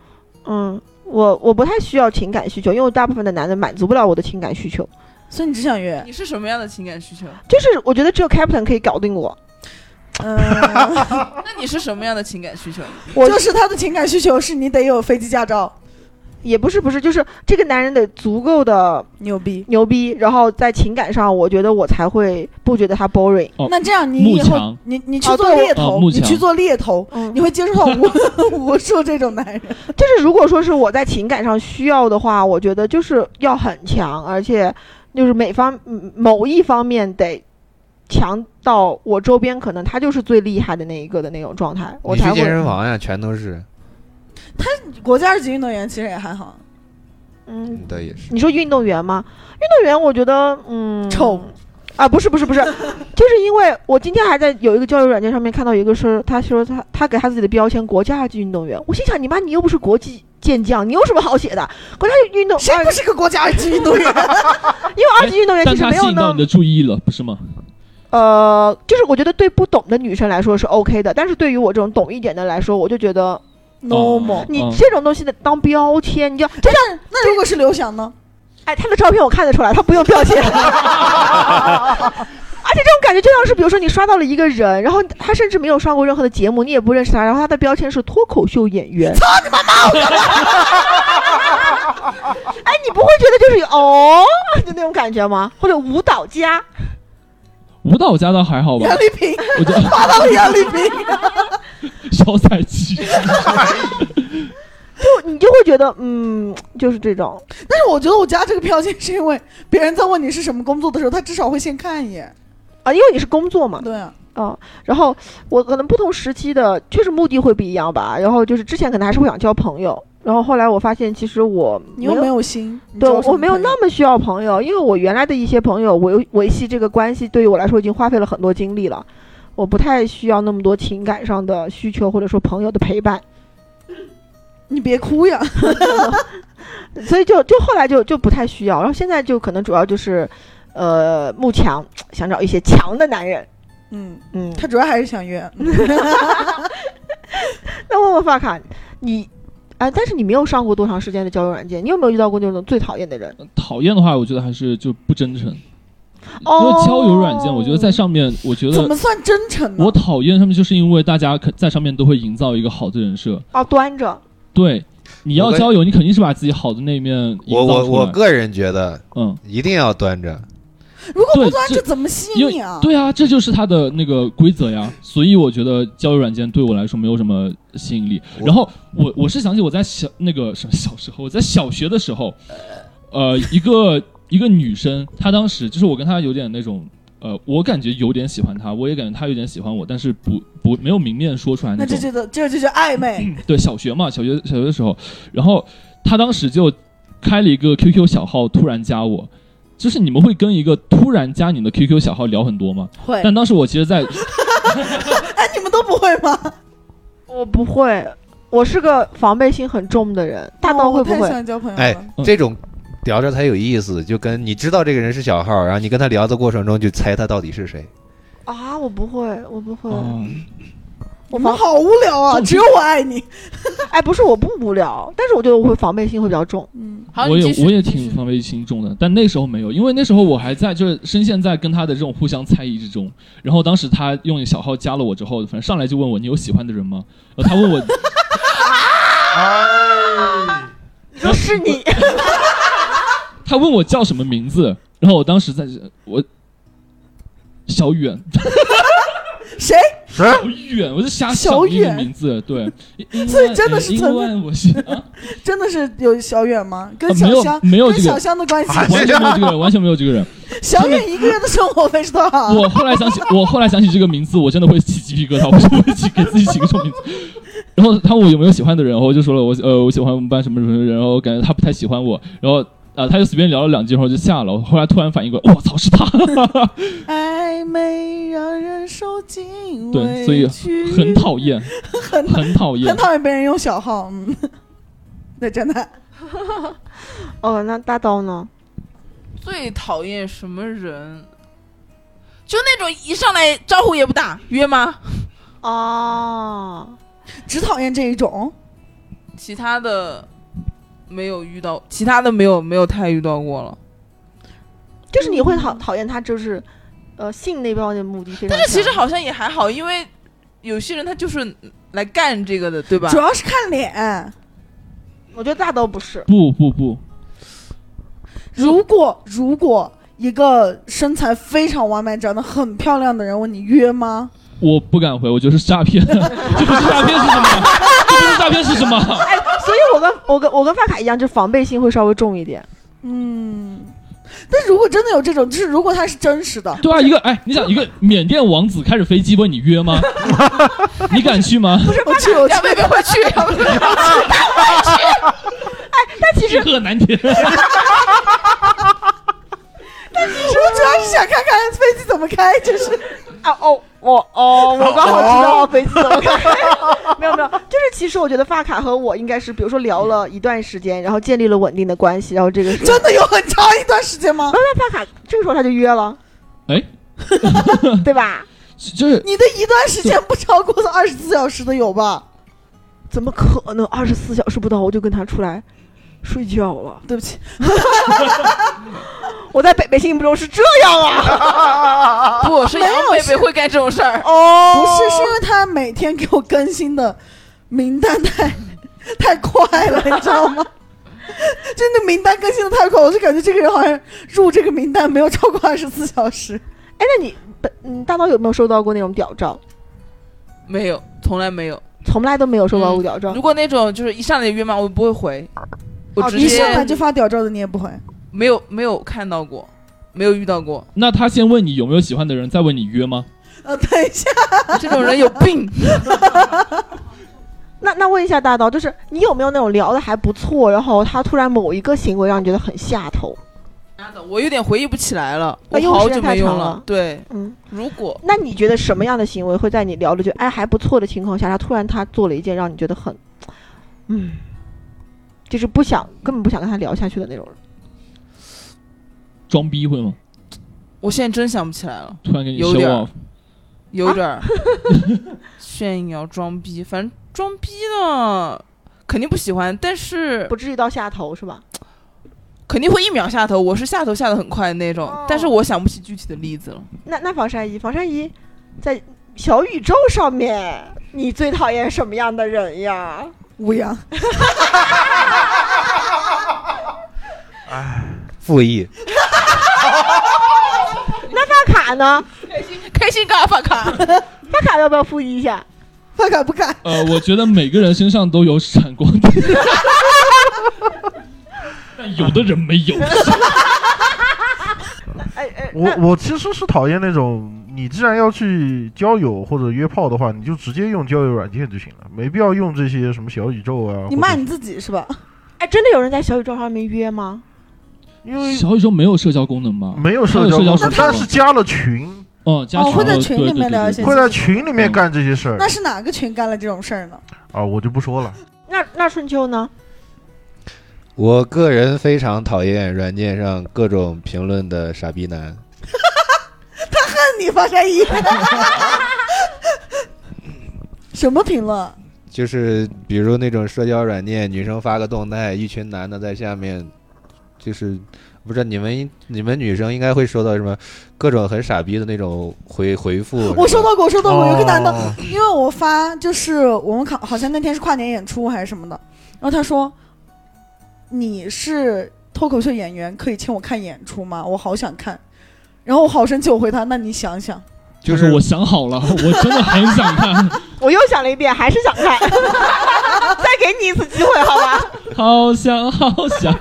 嗯，我我不太需要情感需求，因为大部分的男人满足不了我的情感需求。所以你只想约，你是什么样的情感需求？就是我觉得只有 Captain 可以搞定我。嗯，那你是什么样的情感需求？我就是他的情感需求是你得有飞机驾照，也不是不是，就是这个男人得足够的 牛逼。牛逼，然后在情感上，我觉得我才会不觉得他 boring。哦那这样你以后你你去做猎头，你去做猎头，嗯你，会接触到无无数这种男人。就是如果说是我在情感上需要的话，我觉得就是要很强，而且就是每方嗯某一方面得强到我周边可能他就是最厉害的那一个的那种状态，我才你去健身会房呀，全都是，他国家二级运动员其实也还好，嗯嗯，倒也是。你说运动员吗？运动员，我觉得，嗯，丑啊，不是不是不是，就是因为我今天还在有一个交友软件上面看到一个是，他说他他给他自己的标签国家二级运动员，我心想你妈你又不是国际健将，你有什么好写的？国家运动二谁不是个国家二级运动员？因为二级运动员但其实没有那他吸引到你的注意了，不是吗？呃，就是我觉得对不懂的女生来说是 OK 的，但是对于我这种懂一点的来说，我就觉得 normal。你嗯这种东西的当标签，你就就像那如果是刘翔呢？哎，他的照片我看得出来，他不用标签。而且这种感觉就像是，比如说你刷到了一个人，然后他甚至没有上过任何的节目，你也不认识他，然后他的标签是脱口秀演员。操你妈妈！哎，你不会觉得就是哦，就那种感觉吗？或者舞蹈家？舞蹈家倒还好吧杨，丽萍，我觉得发到了杨丽萍。小彩旗。就你就会觉得，嗯，就是这种。但是我觉得我加这个标签是因为别人在问你是什么工作的时候，他至少会先看一眼。啊，因为你是工作嘛，对啊，啊，然后我可能不同时期的确实目的会不一样吧。然后就是之前可能还是会想交朋友，然后后来我发现其实我你又没有心，对我没有那么需要朋友，因为我原来的一些朋友维维系这个关系，对于我来说已经花费了很多精力了，我不太需要那么多情感上的需求或者说朋友的陪伴，你别哭呀。所以就就后来就就不太需要，然后现在就可能主要就是，呃，慕强，想找一些强的男人，嗯，嗯，他主要还是想约。那问问发卡，你，哎，但是你没有上过多长时间的交友软件，你有没有遇到过那种最讨厌的人？讨厌的话，我觉得还是就不真诚。因哦为交友软件，我觉得在上面，我觉得怎么算真诚呢？我讨厌上面，就是因为大家可在上面都会营造一个好的人设。哦，端着，对，你要交友，你肯定是把自己好的那一面我我。我个人觉得嗯，一定要端着，如果对不钻这怎么吸引你啊？对啊，这就是它的那个规则呀。所以我觉得交友软件对我来说没有什么吸引力。然后我我是想起我在小那个什么小时候，我在小学的时候，呃，一个一个女生，她当时就是我跟她有点那种。呃，我感觉有点喜欢她，我也感觉她有点喜欢我，但是不不没有明面说出来种。那这就叫这就是暧昧。对，小学嘛，小学小学的时候，然后他当时就开了一个 QQ 小号，突然加我。就是你们会跟一个突然加你的 QQ 小号聊很多吗？会，但当时我其实在，哎，你们都不会吗？我不会，我是个防备心很重的人。大哦东会不会？我太喜欢交朋友了。哎嗯，这种聊着才有意思，就跟你知道这个人是小号，然后你跟他聊的过程中就猜他到底是谁。啊，我不会，我不会。哦，我们好无聊啊！只有我爱你。哎，不是我不无聊，但是我觉得我会防备心会比较重。嗯，好，我也我也挺防备心重的，但那时候没有，因为那时候我还在就是深陷在跟他的这种互相猜疑之中。然后当时他用小号加了我之后，反正上来就问我你有喜欢的人吗？然后他问我，哎，是你，他问我叫什么名字，然后我当时在我小远谁？谁？小远，我就瞎想一个远名字，对，因所以真的是因存我是啊，真的是有小远吗？跟小香没有这个跟小香的关系？啊完全没有这个人，完全没有这个人。小远一个月的生活费是多少？我后来想起，我后来想起这个名字，我真的会起鸡皮疙瘩，我就会起给自己起个这种名字。然后他问我有没有喜欢的人，然后我就说了我呃我喜欢我们班什么什么人，然后我感觉他不太喜欢我，然后啊、他就随便聊了两句，然后就下了。我后来突然反应过来，我操是他，暧昧让人受尽 对所以委屈很讨厌，很很讨厌很。讨厌别人用小号。嗯，那，真的。哦，那大刀呢？最讨厌什么人？就那种一上来招呼也不打，约吗？哦，只讨厌这一种。其他的没有遇到，其他的没有没有太遇到过了。就是你会讨讨厌他，就是呃性那方面的目的非常。但是其实好像也还好，因为有些人他就是来干这个的，对吧主？要是看脸，我觉得大都不是。不不不，如果如果一个身材非常完美、长得很漂亮的人问你约吗？我不敢回，我觉得是诈骗。这不是诈骗是什么？这不是诈骗是什么？以我跟我跟我跟发卡一样，就防备心会稍微重一点。嗯，但如果真的有这种，就是如果他是真实的，对啊，一个哎，你想一个缅甸王子开着飞机问你约吗？你敢去吗？不是 我去我去要，贝贝会去，要贝贝会去。但其实很难听。但其实。我主要是想看看飞机怎么开，就是啊哦，我哦，我刚好知道飞机怎么开。没有没有，就是其实我觉得发卡和我应该是，比如说聊了一段时间，然后建立了稳定的关系，然后这个真的有很长一段时间吗？那发卡这个时候他就约了，哎，对吧？就是你的一段时间不超过二十四小时的有吧？怎么可能二十四小时不到我就跟他出来睡觉了？对不起，我在北北心目中是这样啊。不是杨北北会干这种事儿。哦不是，是因为他每天给我更新的名单太太快了，你知道吗？真的名单更新的太快，我就感觉这个人好像入这个名单没有超过二十四小时。哎，那你本嗯大脑有没有收到过那种屌照？没有，从来没有。从来都没有收到过屌照。如果那种就是一上来约嘛，我不会回，一上来就发屌照的你也不回，没有没有看到过，没有遇到过。那他先问你有没有喜欢的人，再问你约吗？呃，等一下，这种人有病。那那问一下大刀，就是你有没有那种聊的还不错，然后他突然某一个行为让你觉得很下头？我有点回忆不起来了，我那用时间好久没用太长了。对，嗯，如果那你觉得什么样的行为会在你聊的就哎还不错的情况下，他突然他做了一件让你觉得很，嗯，就是不想根本不想跟他聊下去的那种人？装逼会吗？我现在真想不起来了，突然给你有 show 点儿 off，有点儿 炫耀装逼，反正装逼呢肯定不喜欢，但是不至于到下头是吧？肯定会一秒下头。我是下头下的很快的那种，哦但是我想不起具体的例子了。那那防晒衣，防晒衣在小宇宙上面，你最讨厌什么样的人呀？吴阳，复议，那发卡呢？开心开心嘎发卡，发卡要不要复议一下？发卡不敢？呃，我觉得每个人身上都有闪光点，但有的人没有。哎哎，我我其实是讨厌那种，你既然要去交友或者约炮的话，你就直接用交友软件就行了，没必要用这些什么小宇宙啊。你骂你自己是吧？哎，真的有人在小宇宙上面约吗？因为小宇宙没有社交功能吧？没有社交社交功能，但是加了群，哦，加群哦会在群里面聊一些会在群里面干这些事儿那是哪个群干了这种事儿呢？啊，我就不说了。那那春秋呢？我个人非常讨厌软件上各种评论的傻逼男。他恨你发晒衣，什么评论？就是比如那种社交软件，女生发个动态，一群男的在下面，就是不知道你们你们女生应该会收到什么各种很傻逼的那种回回复。我收到过，我收到过，有一个男的，哦因为我发就是我们考好像那天是跨年演出还是什么的，然后他说你是脱口秀演员，可以请我看演出吗？我好想看。然后我好生气，我回他，那你想想，就是我想好了，我真的很想看，我又想了一遍，还是想看，再给你一次机会，好吧？好想好想。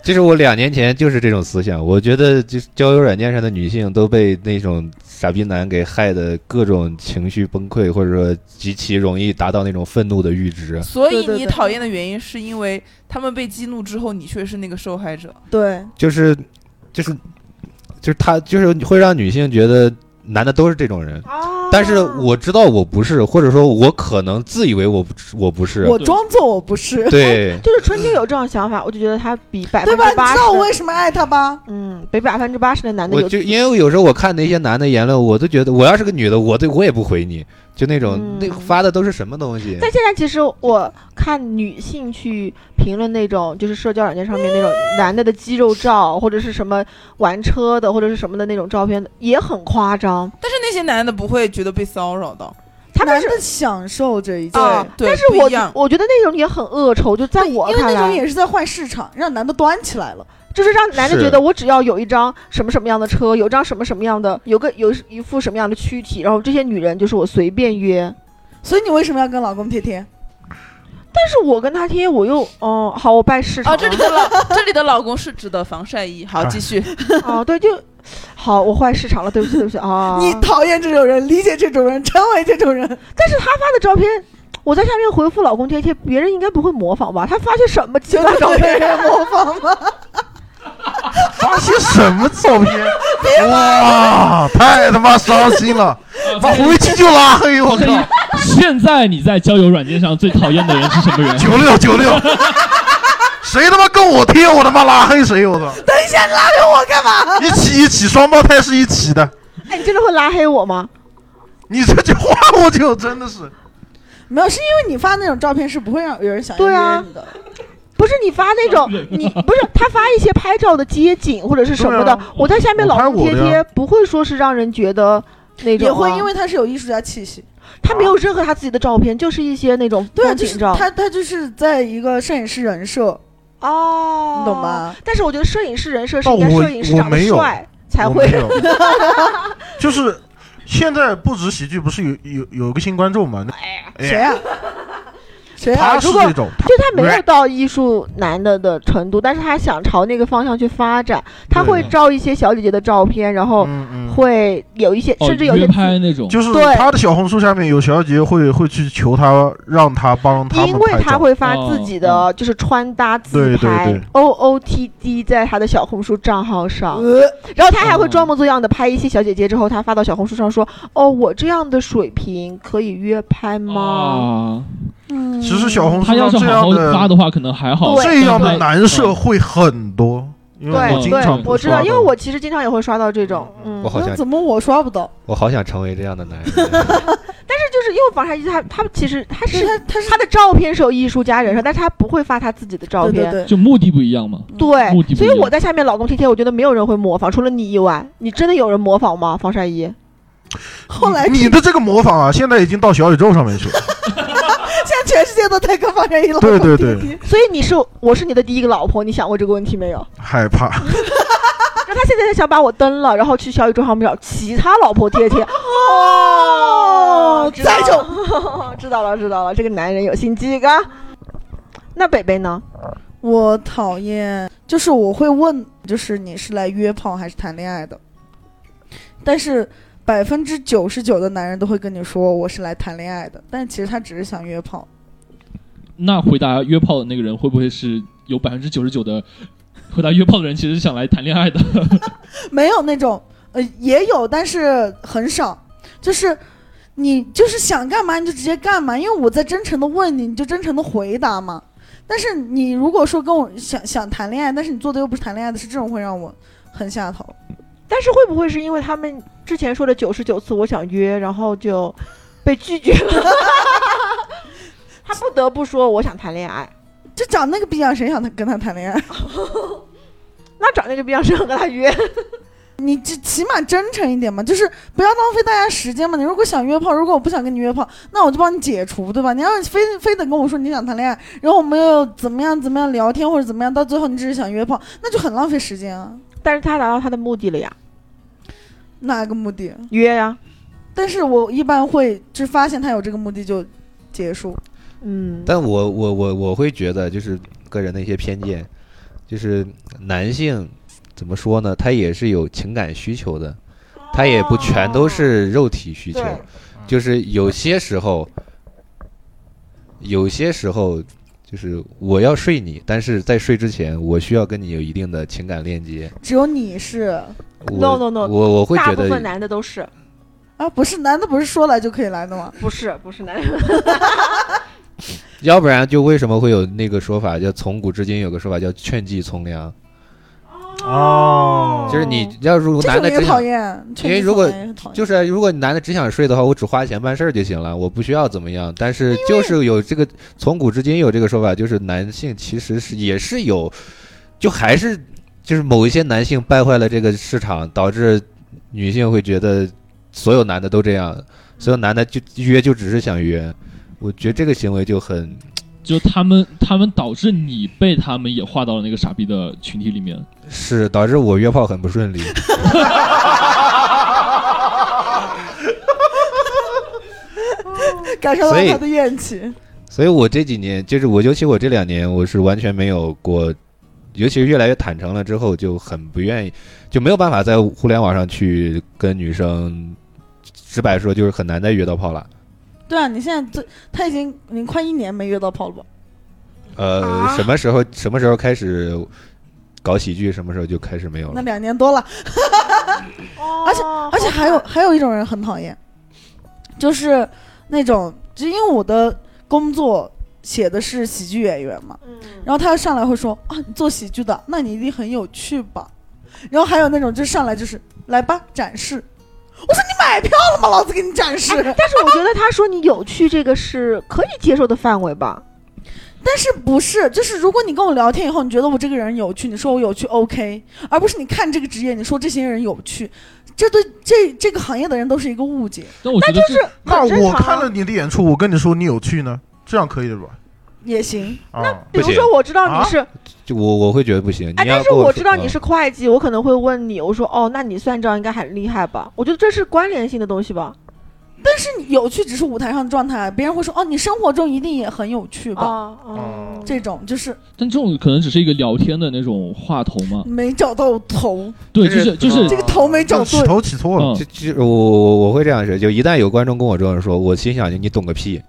就是我两年前就是这种思想，我觉得就是交友软件上的女性都被那种傻逼男给害的各种情绪崩溃，或者说极其容易达到那种愤怒的阈值。所以你讨厌的原因是因为他们被激怒之后，你却是那个受害者。对，就是就是就是他就是会让女性觉得男的都是这种人，哦但是我知道我不是，或者说我可能自以为我不我不是，我装作我不是，对。就是春秋有这种想法，我就觉得他比百对吧？分之八十你知道我为什么爱他吧？嗯，比百分之八十的男的有我就因为有时候我看那些男的言论，我都觉得我要是个女的，我对我也不回你，就那种、嗯那发的都是什么东西？但现在其实我看女性去评论那种就是社交软件上面那种男的的肌肉照，或者是什么玩车的，或者是什么的那种照片，也很夸张。但是那些男的不会觉得被骚扰到，他们是享受这一切，啊，对但是我我觉得那种也很恶臭，就在我因为看来，那种也是在坏市场，让男的端起来了。就是让男的觉得我只要有一张什么什么样的车，有张什么什么样的，有个有一副什么样的躯体，然后这些女人就是我随便约。所以你为什么要跟老公贴贴？但是我跟他贴，我又哦好，我拜市场啊，这里的老这里的老公是指的防晒衣。好，继续。哦对就好，我坏市场了，对不起对不起啊。你讨厌这种人，理解这种人，成为这种人。但是他发的照片，我在下面回复老公贴贴，别人应该不会模仿吧？他发些什么奇就怪照片？模仿吗？发些什么照片？哇，太他妈伤心了！我回去就拉黑，我靠！现在你在交友软件上最讨厌的人是什么人？九六九六，谁他妈跟我贴，我他妈拉黑谁！我操！等一下，你拉黑我干嘛？一起一起，双胞胎是一起的。哎，你真的会拉黑我吗？你这句话我就真的是，没有，是因为你发那种照片是不会让有人想要对啊约你的。不是你发那种，你不是他发一些拍照的街景或者是什么的，啊我在下面老是贴贴，不会说是让人觉得那种、啊，也会，因为他是有艺术家气息。他没有任何他自己的照片，就是一些那种对啊，就是风景照。他他就是在一个摄影师人设，哦，你懂？吗？但是我觉得摄影师人设是应该摄影师长得帅才会 就是现在不止喜剧不是有有有个新观众嘛？那哎谁啊？谁啊？他是如果这种，就他没有到艺术男的的程度，但是他想朝那个方向去发展，他会照一些小姐姐的照片，然后嗯嗯，会有一些，哦甚至有些约拍那种，就是对他的小红书下面有小姐姐会会去求他，让他帮他们因为。他会发自己的就是穿搭自对对拍对 O O T D 在他的小红书账号上，呃，然后他还会装模作样的拍一些小姐姐之后，他发到小红书上说：“哦，我这样的水平可以约拍吗？啊，嗯其实小红书他要上样的发的话，可能还好。这样的男社会很多，因为我对对经常，我知道，因为我其实经常也会刷到这种，嗯，我好像那怎么我刷不到？我好想成为这样的男人。但是就是因为防晒衣，他他其实他是是他他是他的照片是有艺术家人设，但是他不会发他自己的照片。对对对，就目的不一样嘛。对目的不一样所以我在下面老公贴贴，我觉得没有人会模仿，除了你以外，你真的有人模仿吗？防晒衣？后来你的这个模仿啊，现在已经到小宇宙上面去了。全世界都在跟方山一老对对所以你是我是你的第一个老婆，你想过这个问题没有？害怕，然后他现在想把我蹬了，然后去小宇宙上面找其他老婆贴贴。哦，知道再就，知道了，知道了，这个男人有心机嘎。那北北呢？我讨厌，就是我会问，就是你是来约炮还是谈恋爱的？但是百分之九十九的男人都会跟你说我是来谈恋爱的，但其实他只是想约炮。那回答约炮的那个人会不会是有百分之九十九的 回答约炮的人其实是想来谈恋爱的？没有那种，呃，也有，但是很少。就是你就是想干嘛你就直接干嘛，因为我在真诚的问你，你就真诚的回答嘛。但是你如果说跟我想想谈恋爱，但是你做的又不是谈恋爱的事，这种会让我很下头。但是会不会是因为他们之前说的九十九次我想约，然后就被拒绝了？他不得不说我想谈恋爱，就长那个逼样，谁想他跟他谈恋爱？那长那个逼样，谁想跟他约？你这起码真诚一点嘛，就是不要浪费大家时间嘛。你如果想约炮，如果我不想跟你约炮，那我就帮你解除，对吧？你要非非得跟我说你想谈恋爱，然后我们又怎么样怎么样聊天或者怎么样，到最后你只是想约炮，那就很浪费时间啊。但是他达到他的目的了呀，哪个目的？约呀，但是我一般会就发现他有这个目的就结束。嗯，但我我我我会觉得，就是个人的一些偏见，就是男性怎么说呢？他也是有情感需求的，他也不全都是肉体需求，就是有些时候，有些时候就是我要睡你，但是在睡之前，我需要跟你有一定的情感链接。只有你是 No, no, no 我我会觉大部分得，男的都是，啊，不是男的不是说来就可以来的吗？不是不是男的，要不然就为什么会有那个说法，叫从古至今有个说法叫劝妓从良，哦。就是你要如果男的只想讨厌，因为如果就是如果男的只想睡的话，我只花钱办事儿就行了，我不需要怎么样。但是就是有这个从古至今有这个说法，就是男性其实是也是有，就还是就是某一些男性败坏了这个市场，导致女性会觉得所有男的都这样，所有男的就约就只是想约，我觉得这个行为就很 就他们他们导致你被他们也划到了那个傻逼的群体里面。是导致我约炮很不顺利。感受到他的怨气。所以我这几年，就是我，尤其我这两年，我是完全没有过，尤其是越来越坦诚了之后，就很不愿意，就没有办法在互联网上去跟女生直白说，就是很难再约到炮了。对啊，你现在这他已经已经快一年没约到炮了吧？呃，啊什么时候什么时候开始搞喜剧，什么时候就开始没有那了。两年多了，而且哦而且还有还有一种人很讨厌，就是那种，就因为我的工作写的是喜剧演员嘛，嗯然后他上来会说啊，你做喜剧的，那你一定很有趣吧？然后还有那种就上来就是来吧展示，我说你买票了吗？老子给你展示。但是我觉得他说你有趣这个是可以接受的范围吧？但是不是，就是如果你跟我聊天以后，你觉得我这个人有趣，你说我有趣 OK，而不是你看这个职业，你说这些人有趣，这对这这个行业的人都是一个误解，那我觉得这那我看了你的演出，我跟你说你有趣呢，这样可以的吧？也行。那，比如说我知道啊你是，就我我会觉得不行，哎，但是我知道你是会计，我可能会问你，我说哦，那你算账应该很厉害吧？我觉得这是关联性的东西吧？但是你有趣只是舞台上的状态，别人会说哦，你生活中一定也很有趣吧？啊，哦这种就是但这种可能只是一个聊天的那种话头嘛。没找到头，对，就就是是就是这个头没找起对。头起错了。嗯就就我我我会这样说，就一旦有观众跟我这样说，我心想你懂个屁，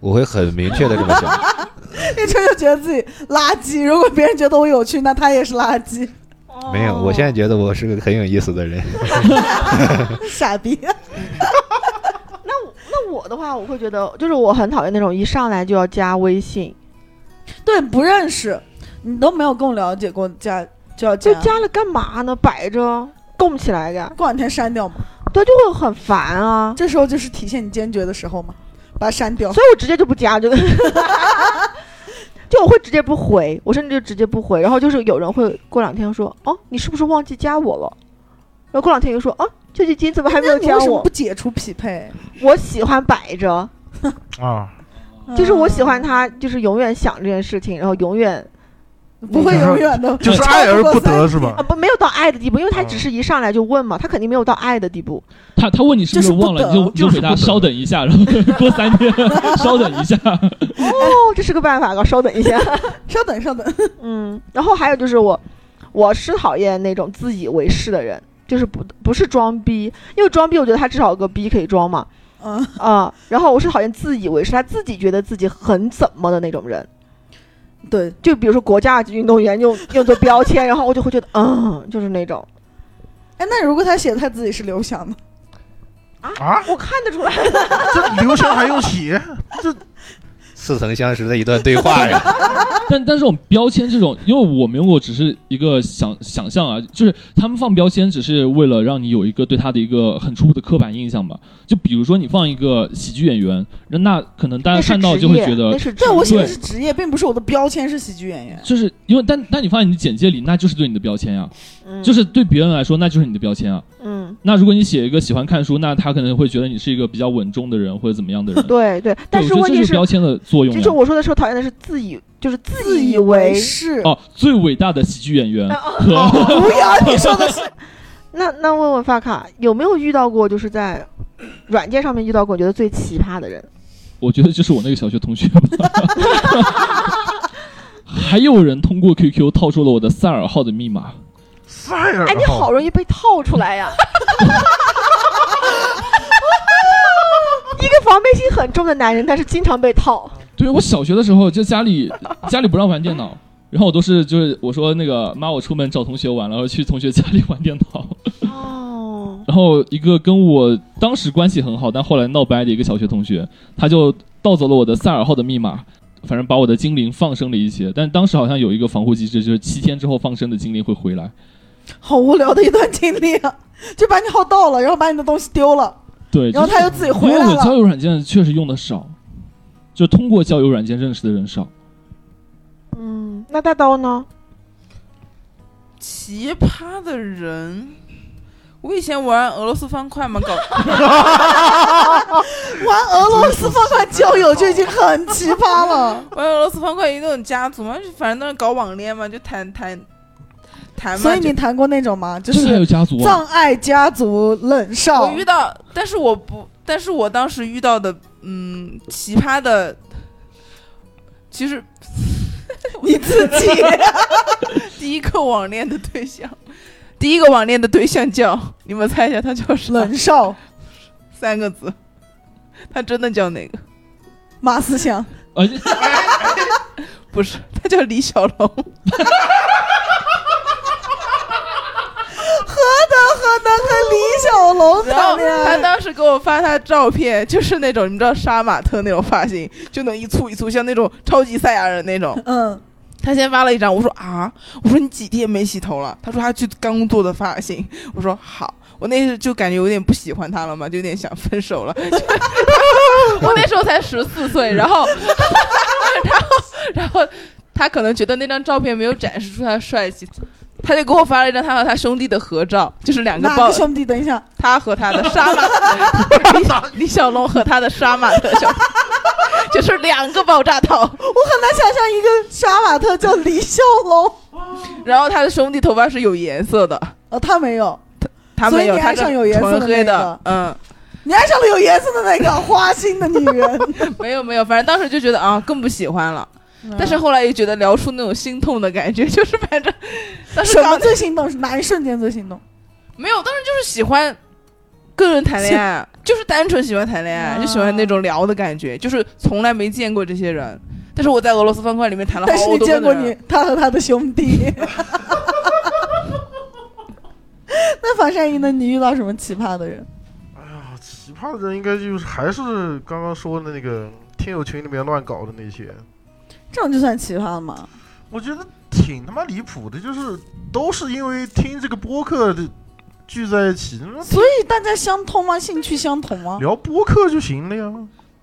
我会很明确的这么想。一春就觉得自己垃圾，如果别人觉得我有趣，那他也是垃圾，没有，我现在觉得我是个很有意思的人。傻逼。那那我的话，我会觉得就是我很讨厌那种一上来就要加微信，对，不认识，你都没有跟我了解过，加就要加就加，加了干嘛呢？摆着供起来的，过两天删掉嘛。对，就会很烦啊。这时候就是体现你坚决的时候嘛，把它删掉。所以我直接就不加，就 就我会直接不回，我甚至就直接不回。然后就是有人会过两天说，哦，你是不是忘记加我了？然后过两天又说，啊，舅舅金怎么还没有加我为什么不？解除匹配？我喜欢摆着，啊，就是我喜欢他，就是永远想这件事情，然后永远嗯不会永远的，就是爱而不得是啊吧？不没有到爱的地步，因为他只是一上来就问嘛，他肯定没有到爱的地步。他他问你是不是忘了，你就你就回答就是不得稍等一下，然后 过三天稍等一下。哦，这是个办法，我稍等一下。稍 等稍等，嗯，然后还有就是我，我是讨厌那种自以为是的人，就是不不是装逼，因为装逼我觉得他至少有个逼可以装嘛，嗯，啊、然后我是讨厌自以为是，他自己觉得自己很怎么的那种人，对，就比如说国家级运动员用用做标签，然后我就会觉得，嗯，就是那种哎，那如果他写他自己是刘翔呢？啊，我看得出来，这刘翔还用写？似曾相识的一段对话呀。但但这种标签这种，因为我没用过，只是一个想想象啊，就是他们放标签只是为了让你有一个对他的一个很初步的刻板印象吧。就比如说你放一个喜剧演员，那那可能大家看到就会觉得那是职对，我写的是职业，并不是我的标签是喜剧演员。就是因为但但你放在你的简介里，那就是对你的标签呀、嗯就是对别人来说那就是你的标签啊。嗯，那如果你写一个喜欢看书，那他可能会觉得你是一个比较稳重的人或者怎么样的人。对对，但对我觉得是问题是，是标签的作用呀就是。我说的时候讨厌的是自以，就是自自以以为为是，哦，最伟大的喜剧演员哦和不要你说的是，那那问问发卡有没有遇到过，就是在软件上面遇到过觉得最奇葩的人？我觉得就是我那个小学同学吧。还有人通过 QQ 套出了我的赛尔号的密码，哎，你好容易被套出来呀！一个防备心很重的男人，但是经常被套。对我小学的时候就家里家里不让玩电脑，然后我都是就是我说那个妈我出门找同学玩，然后去同学家里玩电脑，哦，然后一个跟我当时关系很好但后来闹掰的一个小学同学，他就盗走了我的赛尔号的密码。反正把我的精灵放生了一些，但当时好像有一个防护机制，就是七天之后放生的精灵会回来。好无聊的一段经历啊！就把你号盗了，然后把你的东西丢了，对，然后他又自己回来因为交。友软件确实用的少，就通过交友软件认识的人少。嗯，那大刀呢？奇葩的人，我以前玩俄罗斯方块嘛，搞 玩俄罗斯方块交友就已经很奇葩了。玩俄罗斯方块有那种家族嘛，就反正都是搞网恋嘛，就谈谈谈嘛。所以你谈过那种吗？就是还有是家族啊？葬爱家族冷少我，遇到，但是我不，但是我当时遇到的，嗯，奇葩的，其实 你自己第一个网恋的对象，第一个网恋的对象叫你们猜一下，他叫啥？冷少三个字，他真的叫哪个？马思祥，不是，他叫李小龙。何能和李小龙然后谈恋爱？他当时给我发他照片，就是那种你知道杀马特那种发型，就能一簇一簇，像那种超级赛亚人那种。嗯，他先发了一张，我说啊，我说你几天没洗头了？他说他去刚做的发型。我说好，我那时就感觉有点不喜欢他了嘛，就有点想分手了。我那时候才十四岁，然后，然后，然后他可能觉得那张照片没有展示出他的帅气。他就给我发了一张他和他兄弟的合照，就是两个抱哪个兄弟？等一下，他和他的杀马李 李小龙和他的杀马特小，就是两个爆炸头。我很难想象一个杀马特叫李小龙，然后他的兄弟头发是有颜色的，呃，他没有，他没有，你爱他是上有颜色的纯黑的那个，嗯，你爱上了有颜色的那个花心的女人，没有没有，反正当时就觉得啊更不喜欢了，但是后来又觉得聊出那种心痛的感觉，就是反正 当时什么最心动？是哪一瞬间最心动？没有，当时就是喜欢跟人谈恋爱，就是单纯喜欢谈恋爱，啊就喜欢那种聊的感觉，就是从来没见过这些人。但是我在俄罗斯方块里面谈了但是好你见过多个你他和他的兄弟。那房山一呢？你遇到什么奇葩的人？哎呀，奇葩的人应该就是还是刚刚说的那个听友群里面乱搞的那些，这种就算奇葩了吗？我觉得挺他妈离谱的，就是都是因为听这个播客的聚在一起，所以大家相通吗？兴趣相同吗？聊播客就行了呀。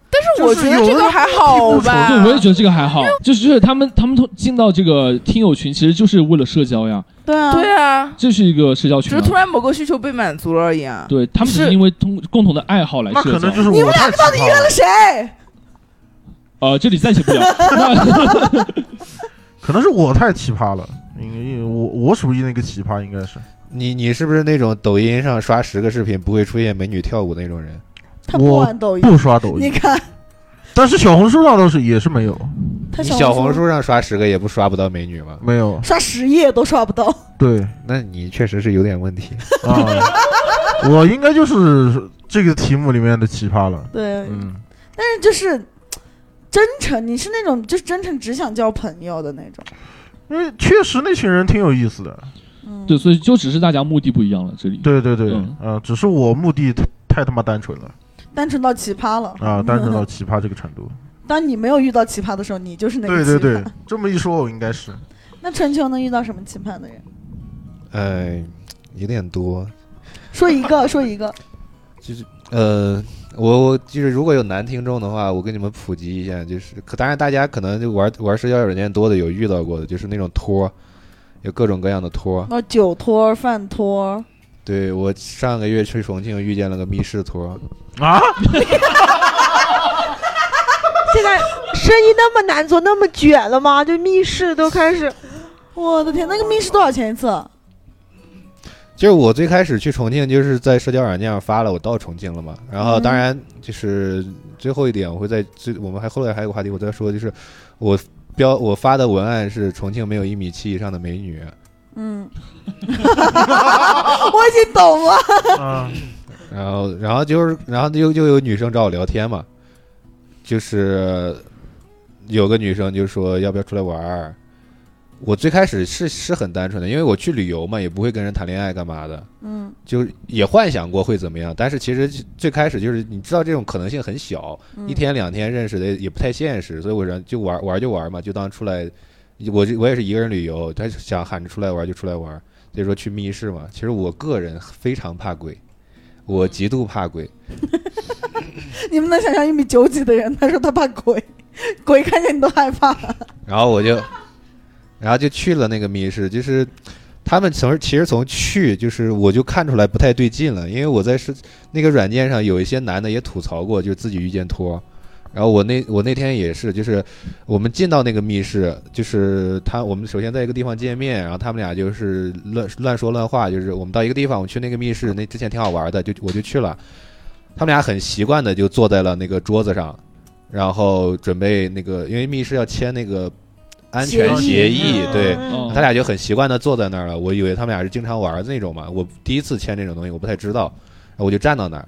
但是我觉得这个还好吧，对，我也觉得这个还好，就是他们他们通进到这个听友群，其实就是为了社交呀，对啊，对啊，这是一个社交群、啊只是突。然某个需求被满足了而已啊。对他们只是是因为通共同的爱好来那社交。可能就是你们两个到底约了，谁？呃，这里暂且不聊。那 可能是我太奇葩了。因为我我属于那个奇葩，应该是你你是不是那种抖音上刷十个视频不会出现美女跳舞那种人？他不我玩抖音，不刷抖音，你看但是小红书上倒是也是没有你他小小红书上刷十个也不刷不到美女吗？没有。刷十页都刷不到。对那你确实是有点问题。啊，我应该就是这个题目里面的奇葩了。对，嗯，但是就是真诚，你是那种就是真诚只想交朋友的那种。因为确实那群人挺有意思的。嗯，对，所以就只是大家目的不一样了。这里对对对，嗯啊，只是我目的太太他妈单纯了单纯到奇葩了啊，单纯到奇葩这个程度。当你没有遇到奇葩的时候，你就是那个奇葩。对对对，这么一说，我应该是 那春秋能遇到什么奇葩的人？哎，有点多，说一个，说一个。就是呃，我我就是如果有男听众的话，我跟你们普及一下，就是可当然大家可能就玩玩社交软件多的有遇到过的，就是那种托，有各种各样的托。哦，酒托、饭托，对我上个月去重庆遇见了个密室托，啊，现在生意那么难做，那么卷了吗？就密室都开始，我的天，那个密室多少钱一次？就是我最开始去重庆，就是在社交软件上发了我到重庆了嘛。然后嗯当然就是最后一点，我会在最我们还后来还有个话题我再说，就是我标我发的文案是重庆没有一米七以上的美女。嗯，我已经懂了。啊，然后，然后就是，然后就就有女生找我聊天嘛，就是有个女生就说要不要出来玩儿。我最开始是是很单纯的，因为我去旅游嘛，也不会跟人谈恋爱干嘛的，嗯就也幻想过会怎么样。但是其实最开始就是你知道这种可能性很小，嗯一天两天认识的也不太现实，所以我说就玩玩就玩嘛，就当出来。我这我也是一个人旅游，他想喊着出来玩就出来玩，所以说去密室嘛。其实我个人非常怕鬼，我极度怕鬼。你们能想象一米九几的人，他说他怕鬼，鬼看见你都害怕。然后我就，然后就去了那个密室，就是他们从其实从去就是我就看出来不太对劲了，因为我在是那个软件上有一些男的也吐槽过，就自己遇见托。然后我那我那天也是，就是我们进到那个密室，就是他我们首先在一个地方见面，然后他们俩就是乱乱说乱话，就是我们到一个地方，我去那个密室，那之前挺好玩的，就我就去了。他们俩很习惯的就坐在了那个桌子上，然后准备那个，因为密室要签那个安全协协议议，对，哦他俩就很习惯的坐在那儿了。我以为他们俩是经常玩的那种嘛，我第一次签这种东西，我不太知道，然后我就站到那儿。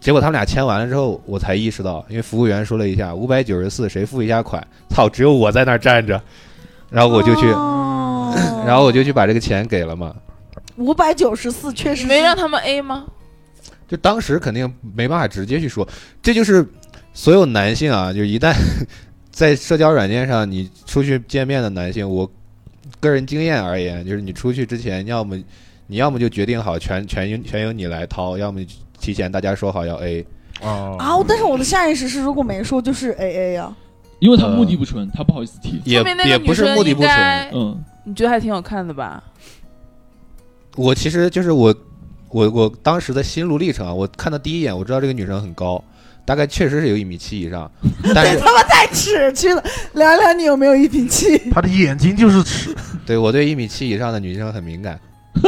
结果他们俩签完了之后，我才意识到，因为服务员说了一下五百九十四，谁付一下款？操，只有我在那儿站着，然后我就去，哦然后我就去把这个钱给了嘛。五百九十四，确实没让他们 A 吗？就当时肯定没办法直接去说，这就是所有男性啊，就一旦在社交软件上你出去见面的男性，我个人经验而言，就是你出去之前，要么你要么就决定好全全由全由你来掏，要么提前大家说好要 A。哦啊！但是我的下意识是，如果没说就是 A A 呀。因为他目的不纯，他不好意思提。也也不是目的不纯，嗯，你觉得还挺好看的吧？我其实就是我我我当时的心路历程啊，我看到第一眼我知道这个女生很高，大概确实是有一米七以上，但是他妈太尺去了，聊聊你有没有一米七？他的眼睛就是尺，对我对一米七以上的女生很敏感。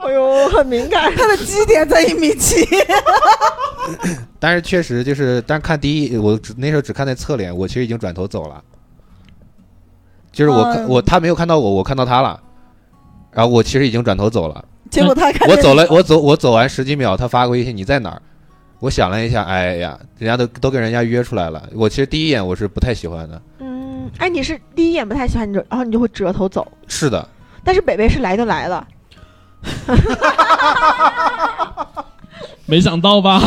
哎呦，很敏感。他的基点在一米七。但是确实就是，但是看第一，我只那时候只看那侧脸，我其实已经转头走了。就是我看、嗯我他没有看到我，我看到他了，然后我其实已经转头走了。结果他看见我走了，你我走我走完十几秒，他发个微信你在哪儿？我想了一下，哎呀，人家都都跟人家约出来了。我其实第一眼我是不太喜欢的。嗯，哎，你是第一眼不太喜欢你就，然后你就会折头走。是的，但是北北是来都来了，没想到吧？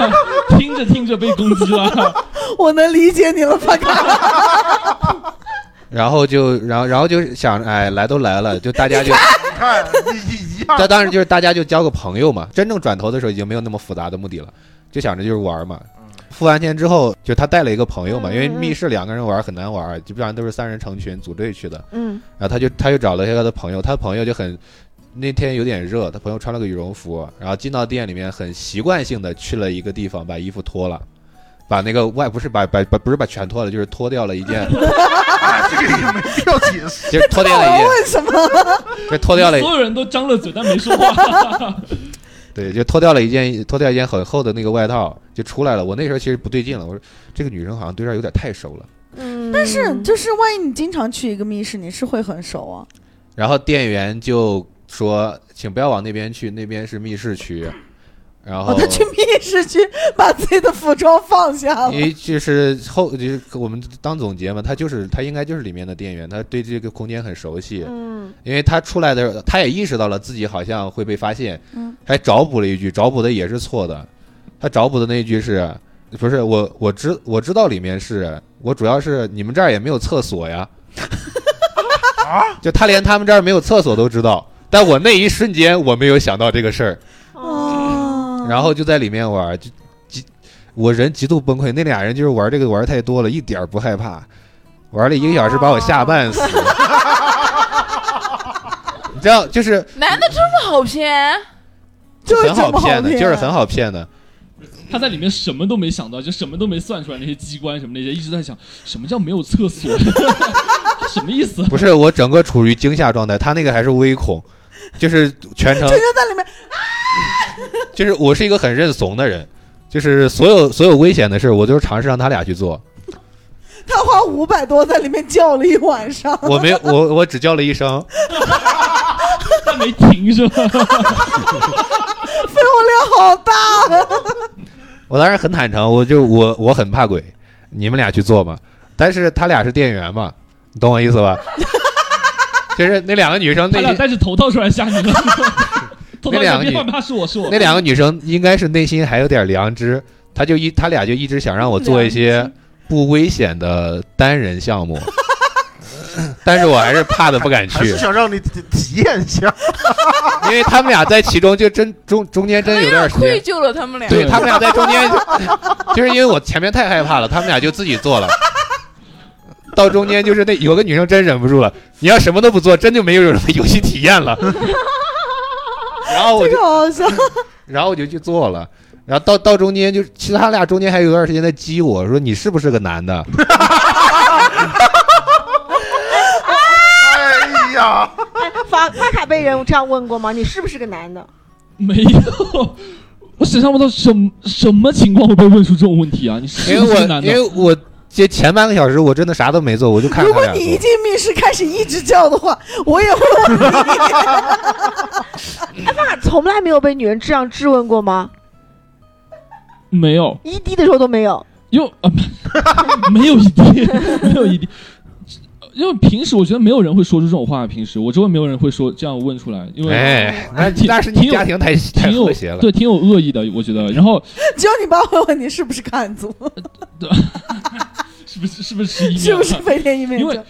听着听着被攻击了。我能理解你了，发卡。然后就然后然后就想，哎，来都来了，就大家就看一一样。这当然就是大家就交个朋友嘛。真正转头的时候已经没有那么复杂的目的了，就想着就是玩嘛。付完钱之后，就他带了一个朋友嘛，因为密室两个人玩很难玩，基本上都是三人成群组队去的。嗯，然后他就他就找了一个他的朋友，他的朋友就很那天有点热，他朋友穿了个羽绒服，然后进到店里面很习惯性的去了一个地方把衣服脱了。把那个外不是把把把不是把全脱了，就是脱掉了一件，啊，这个也没必要解释。就是脱掉了一件，为什么？就脱掉了所有人都张了嘴，但没说话。对，就脱掉了一件脱掉一件很厚的那个外套，就出来了。我那时候其实不对劲了，我说这个女生好像对这儿有点太熟了。嗯，但是就是万一你经常去一个密室，你是会很熟啊。然后店员就说：“请不要往那边去，那边是密室区。”然后哦，他去密室去把自己的服装放下了因。为就是后就是我们当总结嘛，他就是他应该就是里面的店员，他对这个空间很熟悉。嗯，因为他出来的，他也意识到了自己好像会被发现，嗯还找补了一句，找补的也是错的。他找补的那一句是，不是我我知我知道里面是我主要是你们这儿也没有厕所呀，啊，就他连他们这儿没有厕所都知道，但我那一瞬间我没有想到这个事儿，哦，然后就在里面玩，就极我人极度崩溃。那俩人就是玩这个玩太多了，一点儿不害怕，玩了一个小时把我吓半死。你知道，就是男的这么好骗？就是很好骗的，就是很好骗的。他在里面什么都没想到，就什么都没算出来，那些机关什么那些，一直在想什么叫没有厕所，他 什么意思？不是我整个处于惊吓状态，他那个还是微恐，就是全程全程在里面，就是我是一个很认怂的人，就是所有所有危险的事我都是尝试让他俩去做，他花五百多在里面叫了一晚上。我没有我我只叫了一声，他没停是吧？肺活量好大，我当时很坦诚，我就我我很怕鬼，你们俩去做嘛，但是他俩是店员嘛，你懂我意思吧？就是那两个女生他俩内心戴着头套出来吓你了。那两个女别害怕，是我是我。那两个女生应该是内心还有点良知，她就一她俩就一直想让我做一些不危险的单人项目，但是我还是怕的不敢去还是，想让你体体验一下。因为他们俩在其中就真中中间真有段时愧间，疚了他们俩。对 他们俩在中间就，就是因为我前面太害怕了，他们俩就自己做了。到中间就是那有个女生真忍不住了，你要什么都不做，真就没有什么游戏体验了。然后我就好笑。然后我就去做了，然后到到中间就其实他俩中间还有一段时间在激我说你是不是个男的？哎呀，法法卡被人这样问过吗？你是不是个男的？没有，我想象不到什么什么情况会被问出这种问题啊！你是因为我不是男的？因为我这前半个小时我真的啥都没做，我就看如。果你一进密室开始一直叫的话，我也会问你 哎，法卡从来没有被女人这样质问过吗？没有，一滴的时候都没有。因为啊，没有一滴，没有一滴。因为平时我觉得没有人会说出这种话，平时我周围没有人会说这样问出来，因为哎，那是你家庭太太挺有和谐了。对，挺有恶意的，我觉得。然后 只有你爸会问你是不是个汉族，是不是是不是十一面？是不是飞天一面因为？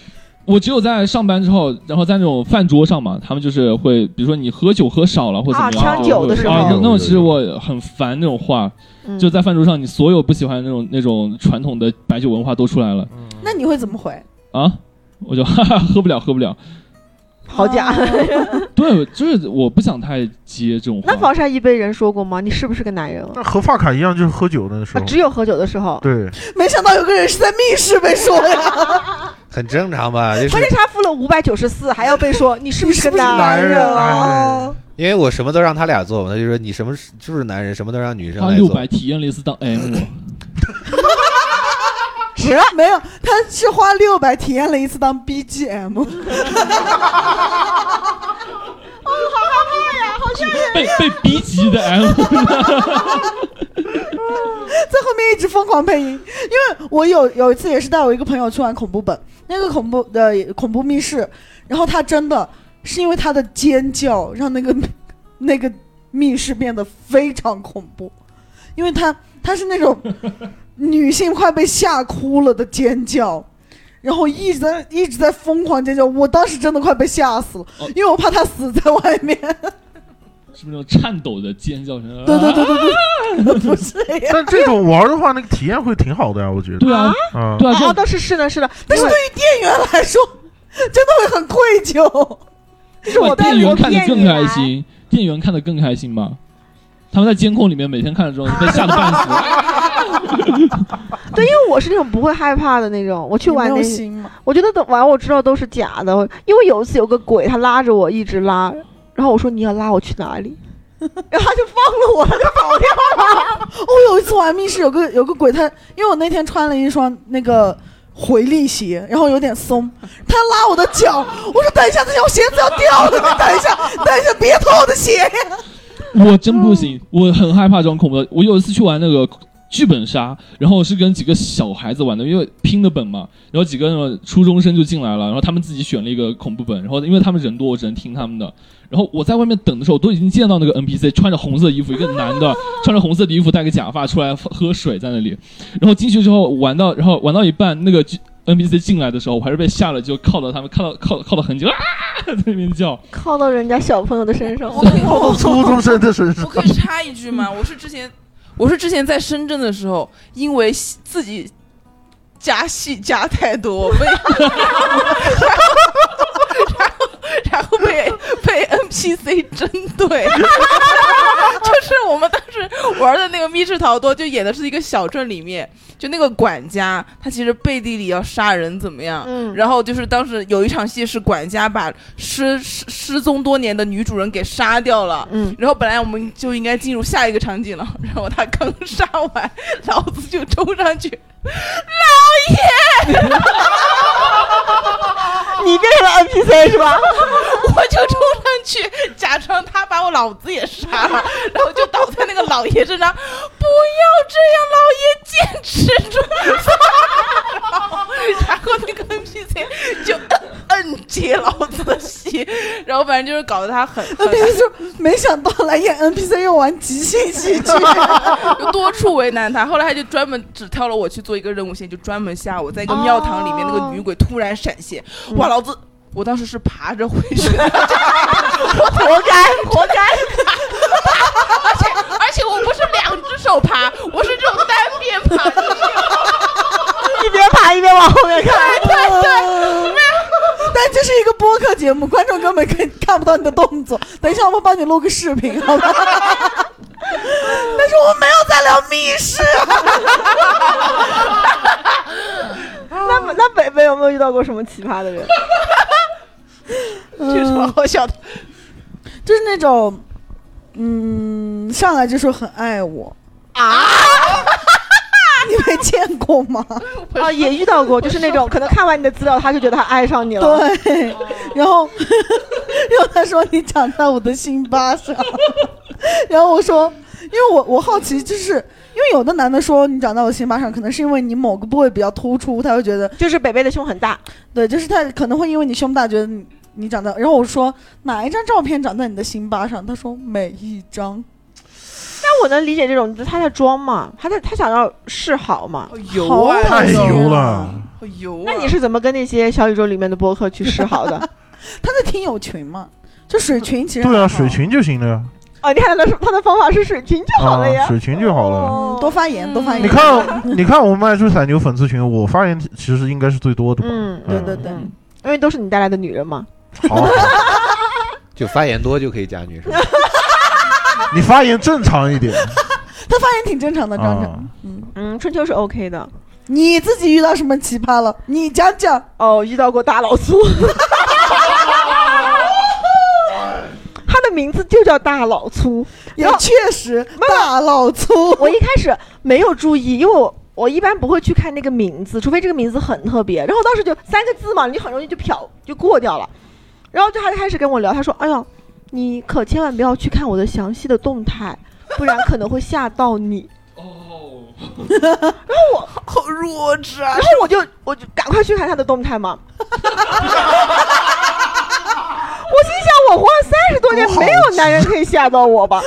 我只有在上班之后，然后在那种饭桌上嘛，他们就是会，比如说你喝酒喝少了或者怎么样，啊酒的时候啊，那那种其实我很烦那种话，嗯就在饭桌上，你所有不喜欢那种那种传统的白酒文化都出来了那你会怎么回？啊，我就哈哈喝不了喝不了，好假。啊 对，就是我不想太接这种。那防晒衣被人说过吗？你是不是个男人啊？那和发卡一样，就是喝酒的时啊候。只有喝酒的时候。对，没想到有个人是在密室被说呀，很正常吧？就是关键是他付了五百九十四，还要被说你是不是个男男人人啊？啊？因为我什么都让他俩做嘛，他就说你什么是就是男人，什么都让女生来做花六百。体验了一次当 M，值了。没有，他是花六百体验了一次当 BGM，哦，好害怕呀，好吓人被被逼急的 M，在后面一直疯狂配音。因为我有有一次也是带我一个朋友去玩恐怖本，那个恐怖的恐怖密室，然后他真的是因为他的尖叫让那个那个密室变得非常恐怖，因为他他是那种女性快被吓哭了的尖叫。然后一直在一直在疯狂尖叫，我当时真的快被吓死了，哦因为我怕她死在外面。是不是那种颤抖的尖叫声？对对对对对，不是呀。但这种玩的话，那个体验会挺好的呀，我觉得。对啊，啊，对啊，这哦，样倒是是的，是的。但是对于店员来说，真的会很愧疚。就是我店员看得更开心，店员看得更开心吗？他们在监控里面每天看着这种被吓得半死，对，因为我是那种不会害怕的那种。我去玩那心嘛？我觉得等玩我知道都是假的，因为有一次有个鬼他拉着我一直拉，然后我说你要拉我去哪里，然后他就放了我，他就跑掉了。我有一次玩密室，有个有个鬼，他因为我那天穿了一双那个回力鞋，然后有点松，他拉我的脚，我说等一下，等一下，我鞋子要掉了，你等一下，等一下，别脱我的鞋呀！我真不行，我很害怕这种恐怖的。我有一次去玩那个剧本杀，然后是跟几个小孩子玩的，因为拼的本嘛，然后几个那种初中生就进来了，然后他们自己选了一个恐怖本，然后因为他们人多，我只能听他们的。然后我在外面等的时候，我都已经见到那个 NPC 穿着红色衣服，一个男的穿着红色的衣服，戴个假发出来喝水在那里。然后进去之后玩到，然后玩到一半，那个 NPC 进来的时候，我还是被吓了，就靠到他们，靠到靠靠到很久啊，在那边叫。靠到人家小朋友的身上，靠到初中生的身上我。可以插一句吗？我是之前，我是之前在深圳的时候，因为自己加戏加太多，被被被 NPC 针对，就是我们当时玩的那个密室逃脱，就演的是一个小镇里面，就那个管家，他其实背地里要杀人怎么样？嗯，然后就是当时有一场戏是管家把失失失踪多年的女主人给杀掉了。嗯，然后本来我们就应该进入下一个场景了，然后他刚杀完，老子就冲上去，老爷 你变成了 NPC 是吧？我就冲上去，假装他把我老子也杀了，然后就倒在那个老爷身上，不要这样，老爷坚持住。然后，然后那个 NPC 就摁接老子的戏，然后反正就是搞得他很很 NPC 就没想到来演 NPC 又玩即兴喜剧，就多处为难他。后来他就专门只挑了我去做一个任务线，就专门吓我，在一个庙堂里面，那个女鬼突然闪现，哇，老子。我当时是爬着回去的，活该，活该。而且而且我不是两只手爬，我是这种单边爬，就是一边爬一边往后面看。对对 但这是一个播客节目，观众根本看看不到你的动作。等一下，我们帮你录个视频，好吧？但是我们没有在聊密室。那么那北北有没有遇到过什么奇葩的人？这有什么好笑的？就是那种，嗯，上来就说很爱我啊？你没见过吗？啊，也遇到过，就是那种可能看完你的资料，他就觉得他爱上你了。对，然后，然后他说你长在我的心巴上，然后我说，因为我我好奇，就是因为有的男的说你长在我心巴上，可能是因为你某个部位比较突出，他会觉得就是北北的胸很大，对，就是他可能会因为你胸大，觉得你你长在，然后我说哪一张照片长在你的心巴上？他说每一张。那我能理解这种，他在装嘛，他在他想要示好嘛，油啊，太油了，好油啊！那你是怎么跟那些小宇宙里面的播客去示好的？他在听友群嘛，就水群其实对啊，水群就行了呀。哦，你看他的他的方法是水群就好了呀，啊、水群就好了。嗯，多发言，多发言。你看，你看我们卖出散牛粉丝群，我发言其实应该是最多的吧？嗯，对对对，因为都是你带来的女人嘛。好，就发言多就可以加女生。你发言正常一点。他发言挺正常的，张张。嗯嗯，春秋是 OK 的。你自己遇到什么奇葩了？你讲讲。哦，遇到过大老粗。他的名字就叫大老粗，也确实大老粗。我一开始没有注意，因为我我一般不会去看那个名字，除非这个名字很特别。然后当时就三个字嘛，你很容易就瞟就过掉了。然后就他就开始跟我聊，他说：“哎呀，你可千万不要去看我的详细的动态，不然可能会吓到你。”哦，然后我好弱智啊！然后我就我就赶快去看他的动态嘛。我活了三十多年，没有男人可以吓到我吧？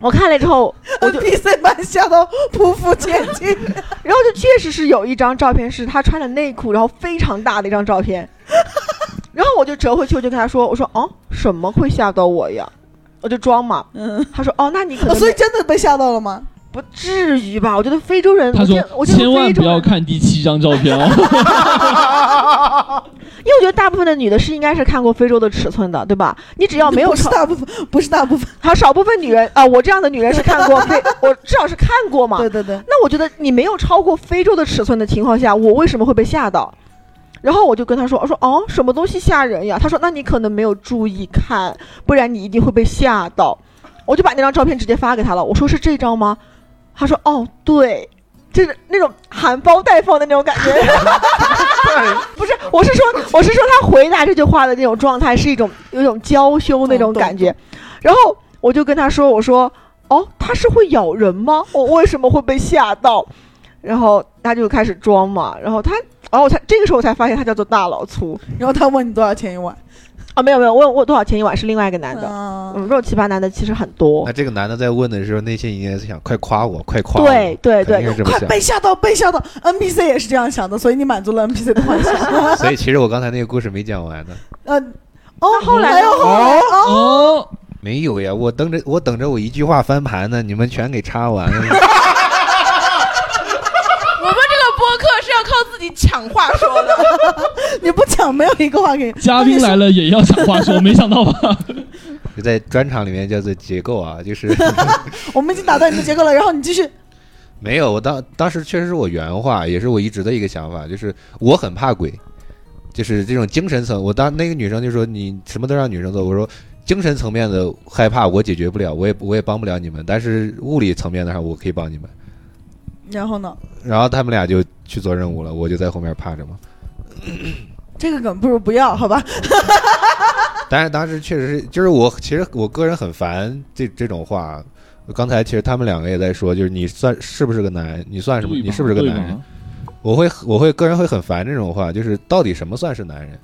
我看了之后，我就 PC 版吓到匍匐前进，然后就确实是有一张照片是他穿着内裤，然后非常大的一张照片。然后我就折回去，我就跟他说：“我说哦，什么会吓到我呀？”我就装嘛。嗯，他说：“哦，那你可能……所以真的被吓到了吗？不至于吧？我觉得非洲人……他说我觉得千万不要看第七张照片哦。因为我觉得大部分的女的是应该是看过非洲的尺寸的，对吧？你只要没有不是大部分，不是大部分，还有少部分女人啊、呃，我这样的女人是 看过非，我至少是看过嘛。对对对。那我觉得你没有超过非洲的尺寸的情况下，我为什么会被吓到？然后我就跟他说：“我说哦，什么东西吓人呀？”他说：“那你可能没有注意看，不然你一定会被吓到。”我就把那张照片直接发给他了。我说：“是这张吗？”他说：“哦，对，就是那种含苞待放的那种感觉。”不是，我是说，我是说他回答这句话的那种状态是一种有一种娇羞那种感觉。然后我就跟他说：“我说哦，他是会咬人吗？我为什么会被吓到？”然后他就开始装嘛，然后他，然后我才这个时候我才发现他叫做大老粗。然后他问你多少钱一晚？啊，没有没有，问我多少钱一晚是另外一个男的。嗯，嗯，这种奇葩男的其实很多。那这个男的在问的时候，内心应该是想快夸我，快夸我。对对对，快。被吓到，被吓到。NPC 也是这样想的，所以你满足了 NPC 的幻想。所以其实我刚才那个故事没讲完呢。呃，哦，后来还有后来哦，哦，没有呀，我等着我等着我一句话翻盘呢，你们全给插完了。我们这个播客是要靠自己抢话说的。你不抢没有一个话给 嘉宾来了也要抢话说，没想到吧？就在专场里面叫做结构啊，就是我们已经打断你的结构了，然后你继续。没有。我当当时确实是我原话，也是我一直的一个想法，就是我很怕鬼，就是这种精神层。我当那个女生就说你什么都让女生做，我说精神层面的害怕我解决不了，我也我也帮不了你们，但是物理层面的话我可以帮你们。然后呢？然后他们俩就去做任务了，我就在后面趴着嘛。这个梗不如不要，好吧？但是当时确实是，就是我其实我个人很烦这这种话。刚才其实他们两个也在说，就是你算是不是个男？你算什么？你是不是个男人？我会我会个人会很烦这种话，就是到底什么算是男人？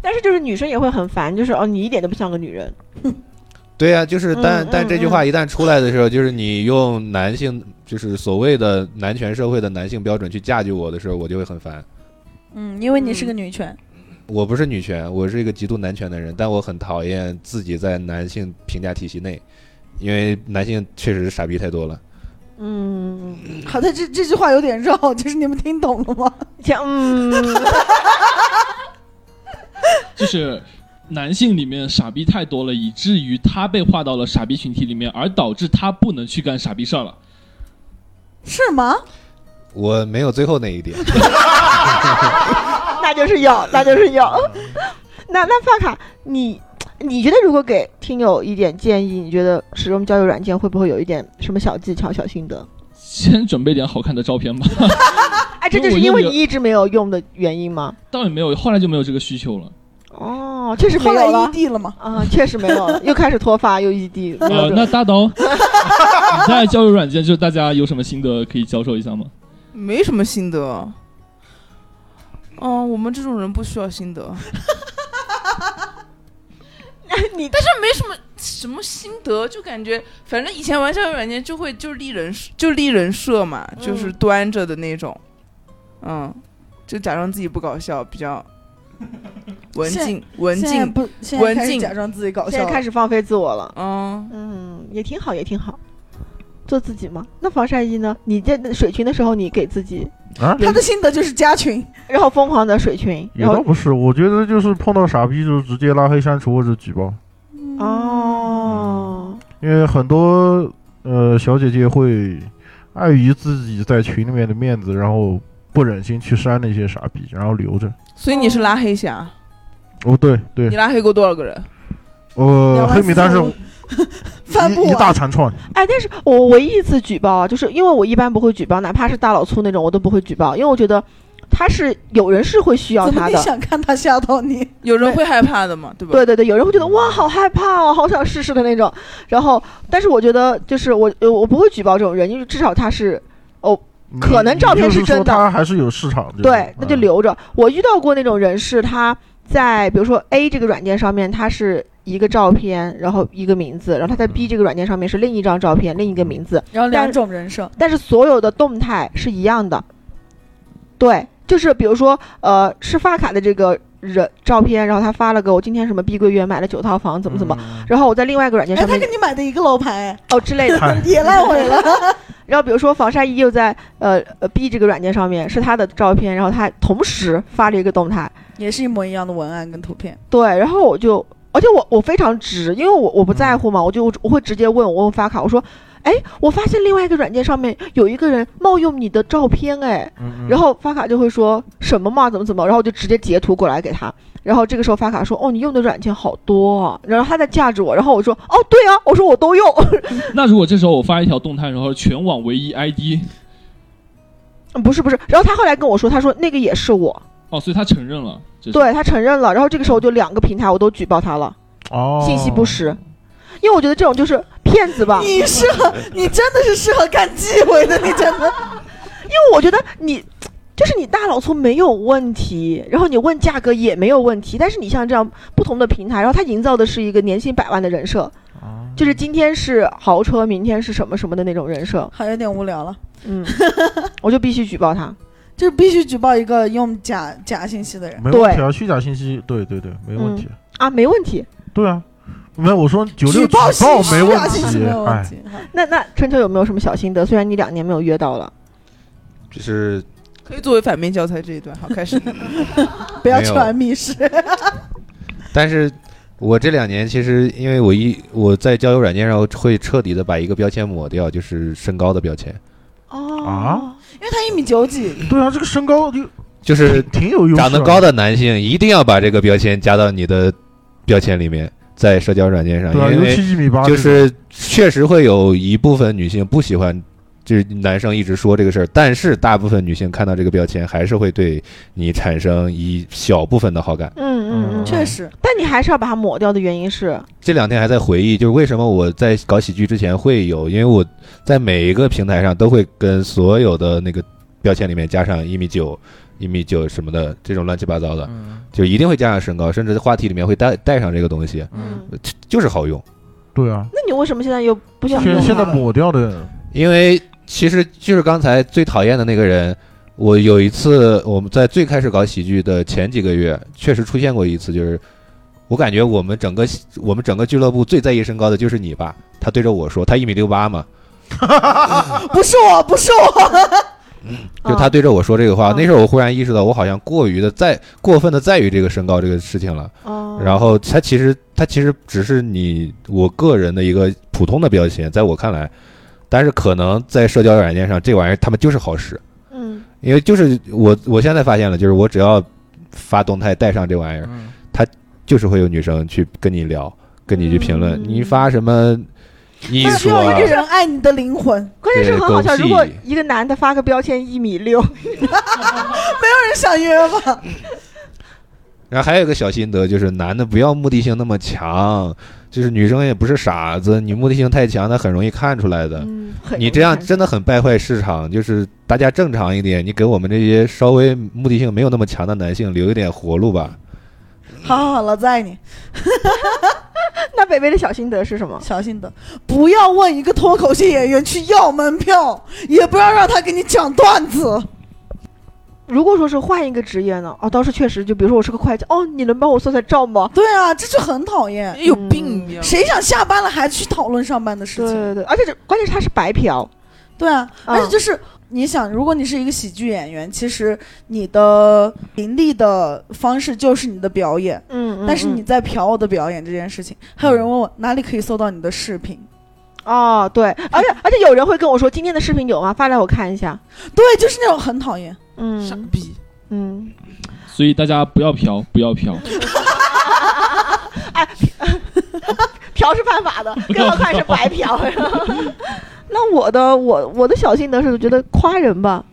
但是就是女生也会很烦，就是哦，你一点都不像个女人。对呀、就是但、嗯但这句话一旦出来的时候，就是你用男性，就是所谓的男权社会的男性标准去架就我的时候，我就会很烦。嗯，因为你是个女权。我不是女权，我是一个极度男权的人，但我很讨厌自己在男性评价体系内，因为男性确实是傻逼太多了。嗯，好的，这这句话有点绕，就是你们听懂了吗？像嗯，就是男性里面傻逼太多了，以至于他被划到了傻逼群体里面，而导致他不能去干傻逼事儿了。是吗？我没有最后那一点。那就是有，那就是有。那那发卡，你你觉得如果给听友一点建议，你觉得使用交友软件会不会有一点什么小技巧、小心得？先准备点好看的照片吧。哎，这就是因为你一直没有用的原因吗？倒也没有，后来就没有这个需求了。哦，确实没后来有了异。地了吗？啊，确实没有了，又开始脱发，又异地。呃，那大刀，你在交友软件，就是大家有什么心得可以教授一下吗？没什么心得。嗯，我们这种人不需要心得，你但是没什么什么心得，就感觉反正以前玩交友软件就会就立人设就立人设嘛，就是端着的那种，嗯，就假装自己不搞笑，比较 文静文静，不，现在文静假装自己搞笑现在笑，开始放飞自我了。嗯，嗯，也挺好，也挺好，做自己嘛。那防晒衣呢？你在水群的时候，你给自己，啊，他的心得就是加群，然后疯狂的水群，也倒不是，我觉得就是碰到傻逼就直接拉黑、删除或者举报，哦，因为很多呃小姐姐会碍于自己在群里面的面子，然后不忍心去删那些傻逼，然后留着。所以你是拉黑侠，哦，对对你，拉黑过多少个人？呃，黑名单是四翻不一一大完。长串，哎，但是我唯一一次举报啊，就是因为我一般不会举报，哪怕是大老粗那种，我都不会举报，因为我觉得他是有人是会需要怎么你他的。想看他吓到你？有人会害怕的嘛，对吧？对对对，有人会觉得哇，好害怕哦，好想试试的那种。然后，但是我觉得就是我呃我不会举报这种人，因为至少他是可能照片是真的他还是有市场。对，那就嗯留着。我遇到过那种人是他在比如说 A 这个软件上面，他是一个照片，然后一个名字，然后他在 B 这个软件上面是另一张照片，另一个名字，然后两种人设，但是所有的动态是一样的。对，就是比如说呃是发卡的这个人照片，然后他发了个我今天什么碧桂园买了九套房，怎么怎么，嗯然后我在另外一个软件哎，他上面跟你买的一个楼盘，哎，哦之类的。嗨 也烂尾了。然后比如说防晒衣又在呃呃 B 这个软件上面是他的照片，然后他同时发了一个动态，也是一模一样的文案跟图片。对，然后我就，而且我我非常直，因为我我不在乎嘛，我就我会直接问我问发卡，我说，哎，我发现另外一个软件上面有一个人冒用你的照片，哎，然后发卡就会说什么嘛，怎么怎么，然后我就直接截图过来给他，然后这个时候发卡说，哦，你用的软件好多啊，然后他在架着我，然后我说，哦，对啊，我说我都用，那如果这时候我发一条动态，然后全网唯一 ID，嗯不是不是，然后他后来跟我说，他说那个也是我，哦，所以他承认了。对他承认了，然后这个时候就两个平台我都举报他了，哦，信息不实，因为我觉得这种就是骗子吧。你适合，你真的是适合干纪委的，你真的。因为我觉得你就是你大老粗没有问题，然后你问价格也没有问题，但是你像这样不同的平台，然后他营造的是一个年薪百万的人设，哦就是今天是豪车，明天是什么什么的那种人设，好，有点无聊了。嗯，我就必须举报他。就是必须举报一个用假假信息的人。没问题啊，虚假信息，对对对，没问题。啊，没问题。对啊，没有我说九六举报没问题哎，那那春秋有没有什么小心得？虽然你两年没有约到了，就是可以作为反面教材这一段。好，开始。不要没有传密室。但是我这两年其实因为我一我在交友软件上会彻底的把一个标签抹掉，就是身高的标签，哦啊因为他一米九几，对啊，这个身高就就是挺有优势啊。长得高的男性一定要把这个标签加到你的标签里面，在社交软件上，对啊，尤因为其一米八，就是确实会有一部分女性不喜欢。就是男生一直说这个事儿，但是大部分女性看到这个标签，还是会对你产生一小部分的好感。嗯嗯嗯，确实，但你还是要把它抹掉的原因是，这两天还在回忆，就是为什么我在搞喜剧之前会有，因为我在每一个平台上都会跟所有的那个标签里面加上一米九、一米九什么的这种乱七八糟的，嗯就一定会加上身高，甚至话题里面会带带上这个东西，嗯，就是好用。对啊，那你为什么现在又不想用现现在？抹掉的，因为其实就是刚才最讨厌的那个人，我有一次我们在最开始搞喜剧的前几个月，确实出现过一次，就是我感觉我们整个我们整个俱乐部最在意身高的就是你吧？他对着我说，他一米六八嘛，不是我，不是我，就他对着我说这个话，嗯那时候我忽然意识到，我好像过于的在过分的在于这个身高这个事情了。哦，然后他其实他其实只是你我个人的一个普通的标签，在我看来，但是可能在社交软件上，这玩意儿他们就是好使，嗯。因为就是我我现在发现了，就是我只要发动态带上这玩意儿，他就是会有女生去跟你聊，跟你去评论，嗯。你发什么艺需要一个，人爱你的灵魂，关键是很好笑。如果一个男的发个标签一米六 没有人想约吧？然后还有一个小心得就是，男的不要目的性那么强，就是女生也不是傻子，你目的性太强，她很容易看出来的。嗯，你这样真的很败坏市场，就是大家正常一点，你给我们这些稍微目的性没有那么强的男性留一点活路吧。好好好，老子爱你，那北北的小心得是什么？小心得，不要问一个脱口秀演员去要门票，也不要让他给你讲段子。如果说是换一个职业呢？哦，当时确实，就比如说我是个会计，哦，你能帮我算算账吗？对啊，这就很讨厌。有病一样。谁想下班了还去讨论上班的事情？对对对，而且这关键是他是白嫖，对啊，嗯而且就是你想，如果你是一个喜剧演员，其实你的盈利的方式就是你的表演，嗯，嗯但是你嗯在嫖我的表演这件事情，还有人问我哪里可以搜到你的视频？哦，对，而且 而且有人会跟我说今天的视频有吗？发来我看一下。对，就是那种很讨厌。嗯傻嗯逼，嗯，所以大家不要嫖，不要嫖。哎 嫖是犯法的，更何况是白嫖。那我的我我的小心得是，觉得夸人吧，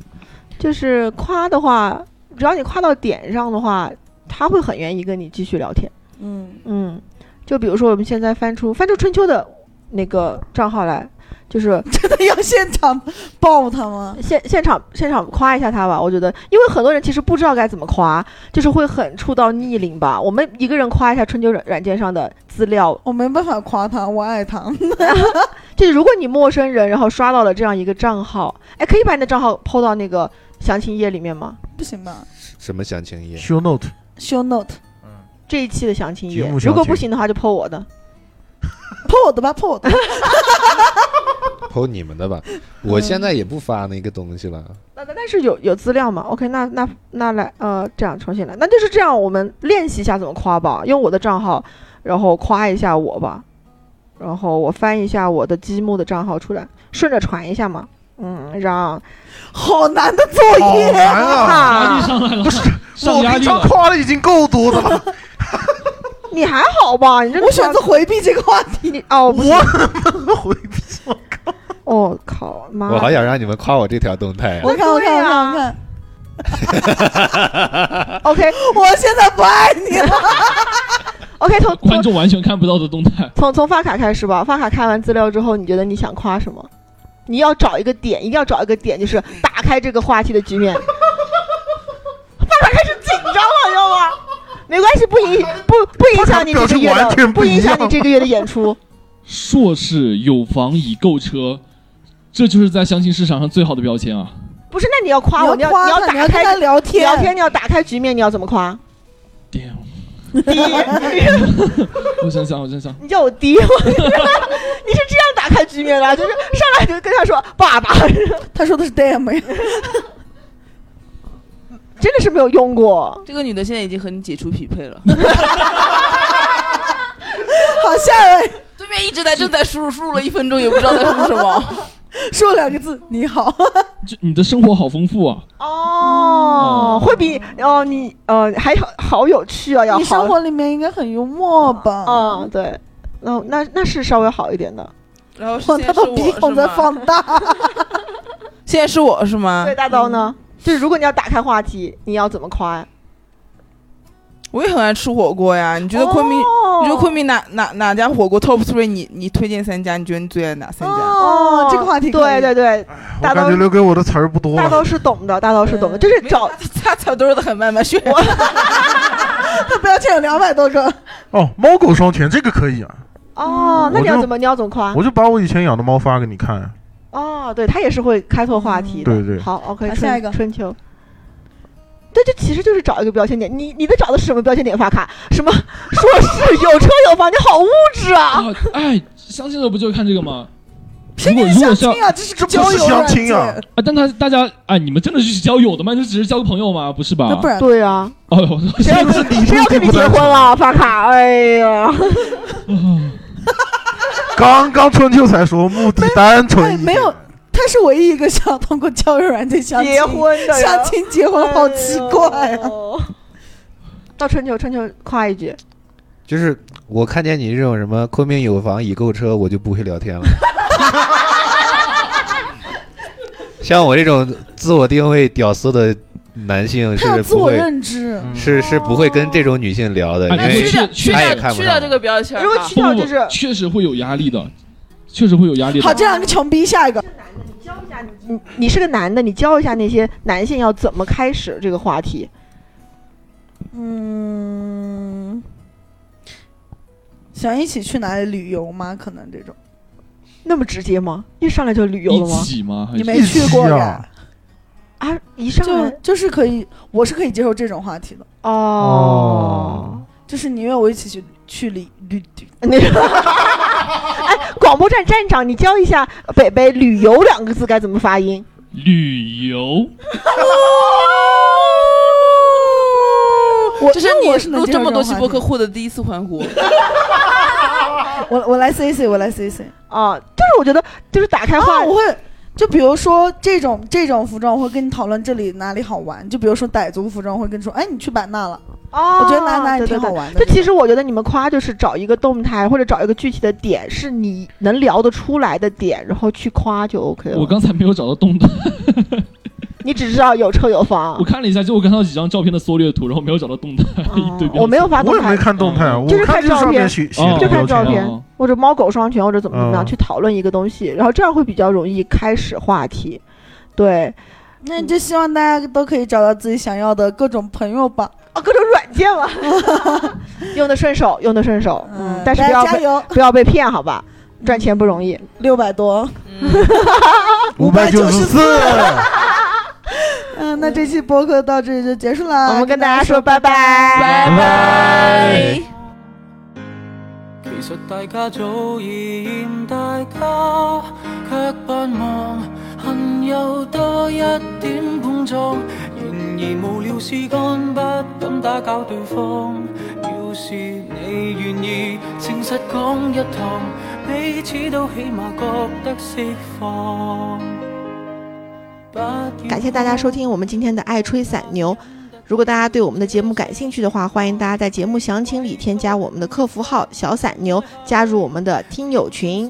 就是夸的话，只要你夸到点上的话，他会很愿意跟你继续聊天。嗯，嗯，就比如说我们现在翻出翻出春秋的那个账号来，就是 真的要现场抱他吗？现现场现场夸一下他吧。我觉得，因为很多人其实不知道该怎么夸，就是会很触到逆鳞吧。我们一个人夸一下春秋软软件上的资料，我没办法夸他，我爱他。就是如果你陌生人然后刷到了这样一个账号，哎，可以把你的账号抛到那个详情页里面吗？不行吧什么详情页？show note，？Show note，嗯这一期的详情页如果不行的话就抛我的。破我的吧，破我的。抛你们的吧，我现在也不发那个东西了。那那但是有有资料吗？OK，那那那来呃，这样重新来，那就是这样，我们练习一下怎么夸吧，用我的账号，然后夸一下我吧，然后我翻一下我的积木的账号出来，顺着传一下嘛，嗯，让好难的作好业。难啊！压力上来了，上我平常压力了。夸的已经够多的了，你还好吧？你这个我选择回避这个话题。你哦我回避我哦靠妈！我好想让你们夸我这条动态啊！我看，我看，我看，我对看。OK 我现在不爱你了。OK 从从观众完全看不到的动态，从从发卡开始吧。发卡看完资料之后，你觉得你想夸什么？你要找一个点，一定要找一个点，就是打开这个话题的局面。发卡开始紧张了，知道吗？没关系，不影不不影响你这个月的，不不影响你这个月的演出。硕士有房已购车，这就是在相亲市场上最好的标签啊！不是，那你要夸我，你要，你你要打要开聊天。聊天，你要打开局面，你要怎么夸？Damn，第一，我想想，我想想，你叫我爹，你是这样打开局面的，就是上来就跟他说爸爸，他说的是 damn 呀。真的是没有用过。这个女的现在已经和你解除匹配了，好，吓人对面一直在正在输入，输入了一分钟也不知道在输入什么。说两个字，你好。就你的生活好丰富啊！哦，会比哦你呃还好好有趣啊，要你好生活里面应该很幽默吧？嗯对，那那那是稍微好一点的。然后哇，现在是他把鼻孔在我是吗？放大。现在是我是吗对，？大刀呢？就是如果你要打开话题，你要怎么夸呀？我也很爱吃火锅呀。你觉得昆明？哦你觉得昆明哪哪哪家火锅 top three？你你推荐三家？你觉得你最爱哪三家？哦，这个话题对对对，我感大刀觉留给我的词儿不多。大刀是懂的，大刀是懂的，就是找他草都是的很慢慢选。他 标签有两百多个。哦，猫狗双全这个可以啊，哦，那你要怎么你要怎么夸？我就把我以前养的猫发给你看。哦，对他也是会开拓话题的。对对好，OK，好下一个春秋。对，这其实就是找一个标签点。你你的找的是什么标签点发卡？什么硕士有车有房？你好物质啊！啊，哎，相亲的不就看这个吗？如果如果是要亲啊，这是个这不是交友相亲啊，啊，但他大家哎，你们真的是去交友的吗？就只是交个朋友吗？不是吧？那不然对啊，哦哟，谁谁要跟你结婚了？发卡，哎呀 刚刚春秋才说目的单纯一点，哎没有，他是唯一一个想通过交友软件相亲结婚的相亲结婚，好奇怪啊！哎到春秋，春秋夸一句，就是我看见你这种什么昆明有房已购车，我就不会聊天了。像我这种自我定位屌丝的男性他有自我是不会认知，是是不会跟这种女性聊的，因哎为去去去掉去掉这个标签如果去掉就是确实会有压力的，确实会有压力。好，这两个穷逼，下一个。教一下你，你你是个男的，你教一下那些男性要怎么开始这个话题。嗯，想一起去哪里旅游吗？可能这种那么直接吗？一上来就旅游了吗？吗？你没去过呀一上就来就是可以，我是可以接受这种话题的，哦，就是你约我一起去去旅旅旅，那个，哎，广播站站长，你教一下北北“旅游”两个字该怎么发音？旅游，我这是那我是能接受你录这么多种话题期播客获得第一次欢呼，我我来 C C，我来 C C 啊，就是我觉得，就是打开话啊，我会。就比如说这种这种服装，我会跟你讨论这里哪里好玩。就比如说傣族服装，我会跟你说，哎，你去版纳了，哦，我觉得哪哪里挺好玩的。就其实我觉得你们夸就是找一个动态或者找一个具体的点，是你能聊得出来的点，然后去夸就 OK 了。我刚才没有找到动态，你只知道有车有房。我，看了一下，就我看到几张照片的缩略图，然后没有找到动态，一堆标签哦我没有发动态。我也没，看动态，就是看看这上面照片。哦写写的就看照签片哦。或者猫狗双全或者怎么怎么样嗯去讨论一个东西，然后这样会比较容易开始话题。对，那就希望大家都可以找到自己想要的各种朋友吧。哦，各种软件嘛，用的顺手，用的顺手，嗯，但是不大要加油，不要被骗，好吧？赚钱不容易。六百多。五百九十四，嗯，那这期播客到这里就结束了。我们跟大家说拜拜拜。拜拜。其實大家早已嫌大家，卻盼望恨有多一點碰撞。然而無聊事幹，不敢打攪對方。要是你願意誠實講一趟，彼此都起碼覺得釋放。感谢大家收听我们今天的爱吹散牛。如果大家对我们的节目感兴趣的话，欢迎大家在节目详情里添加我们的客服号“小散牛”，加入我们的听友群。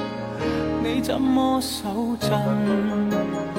你怎麼手震？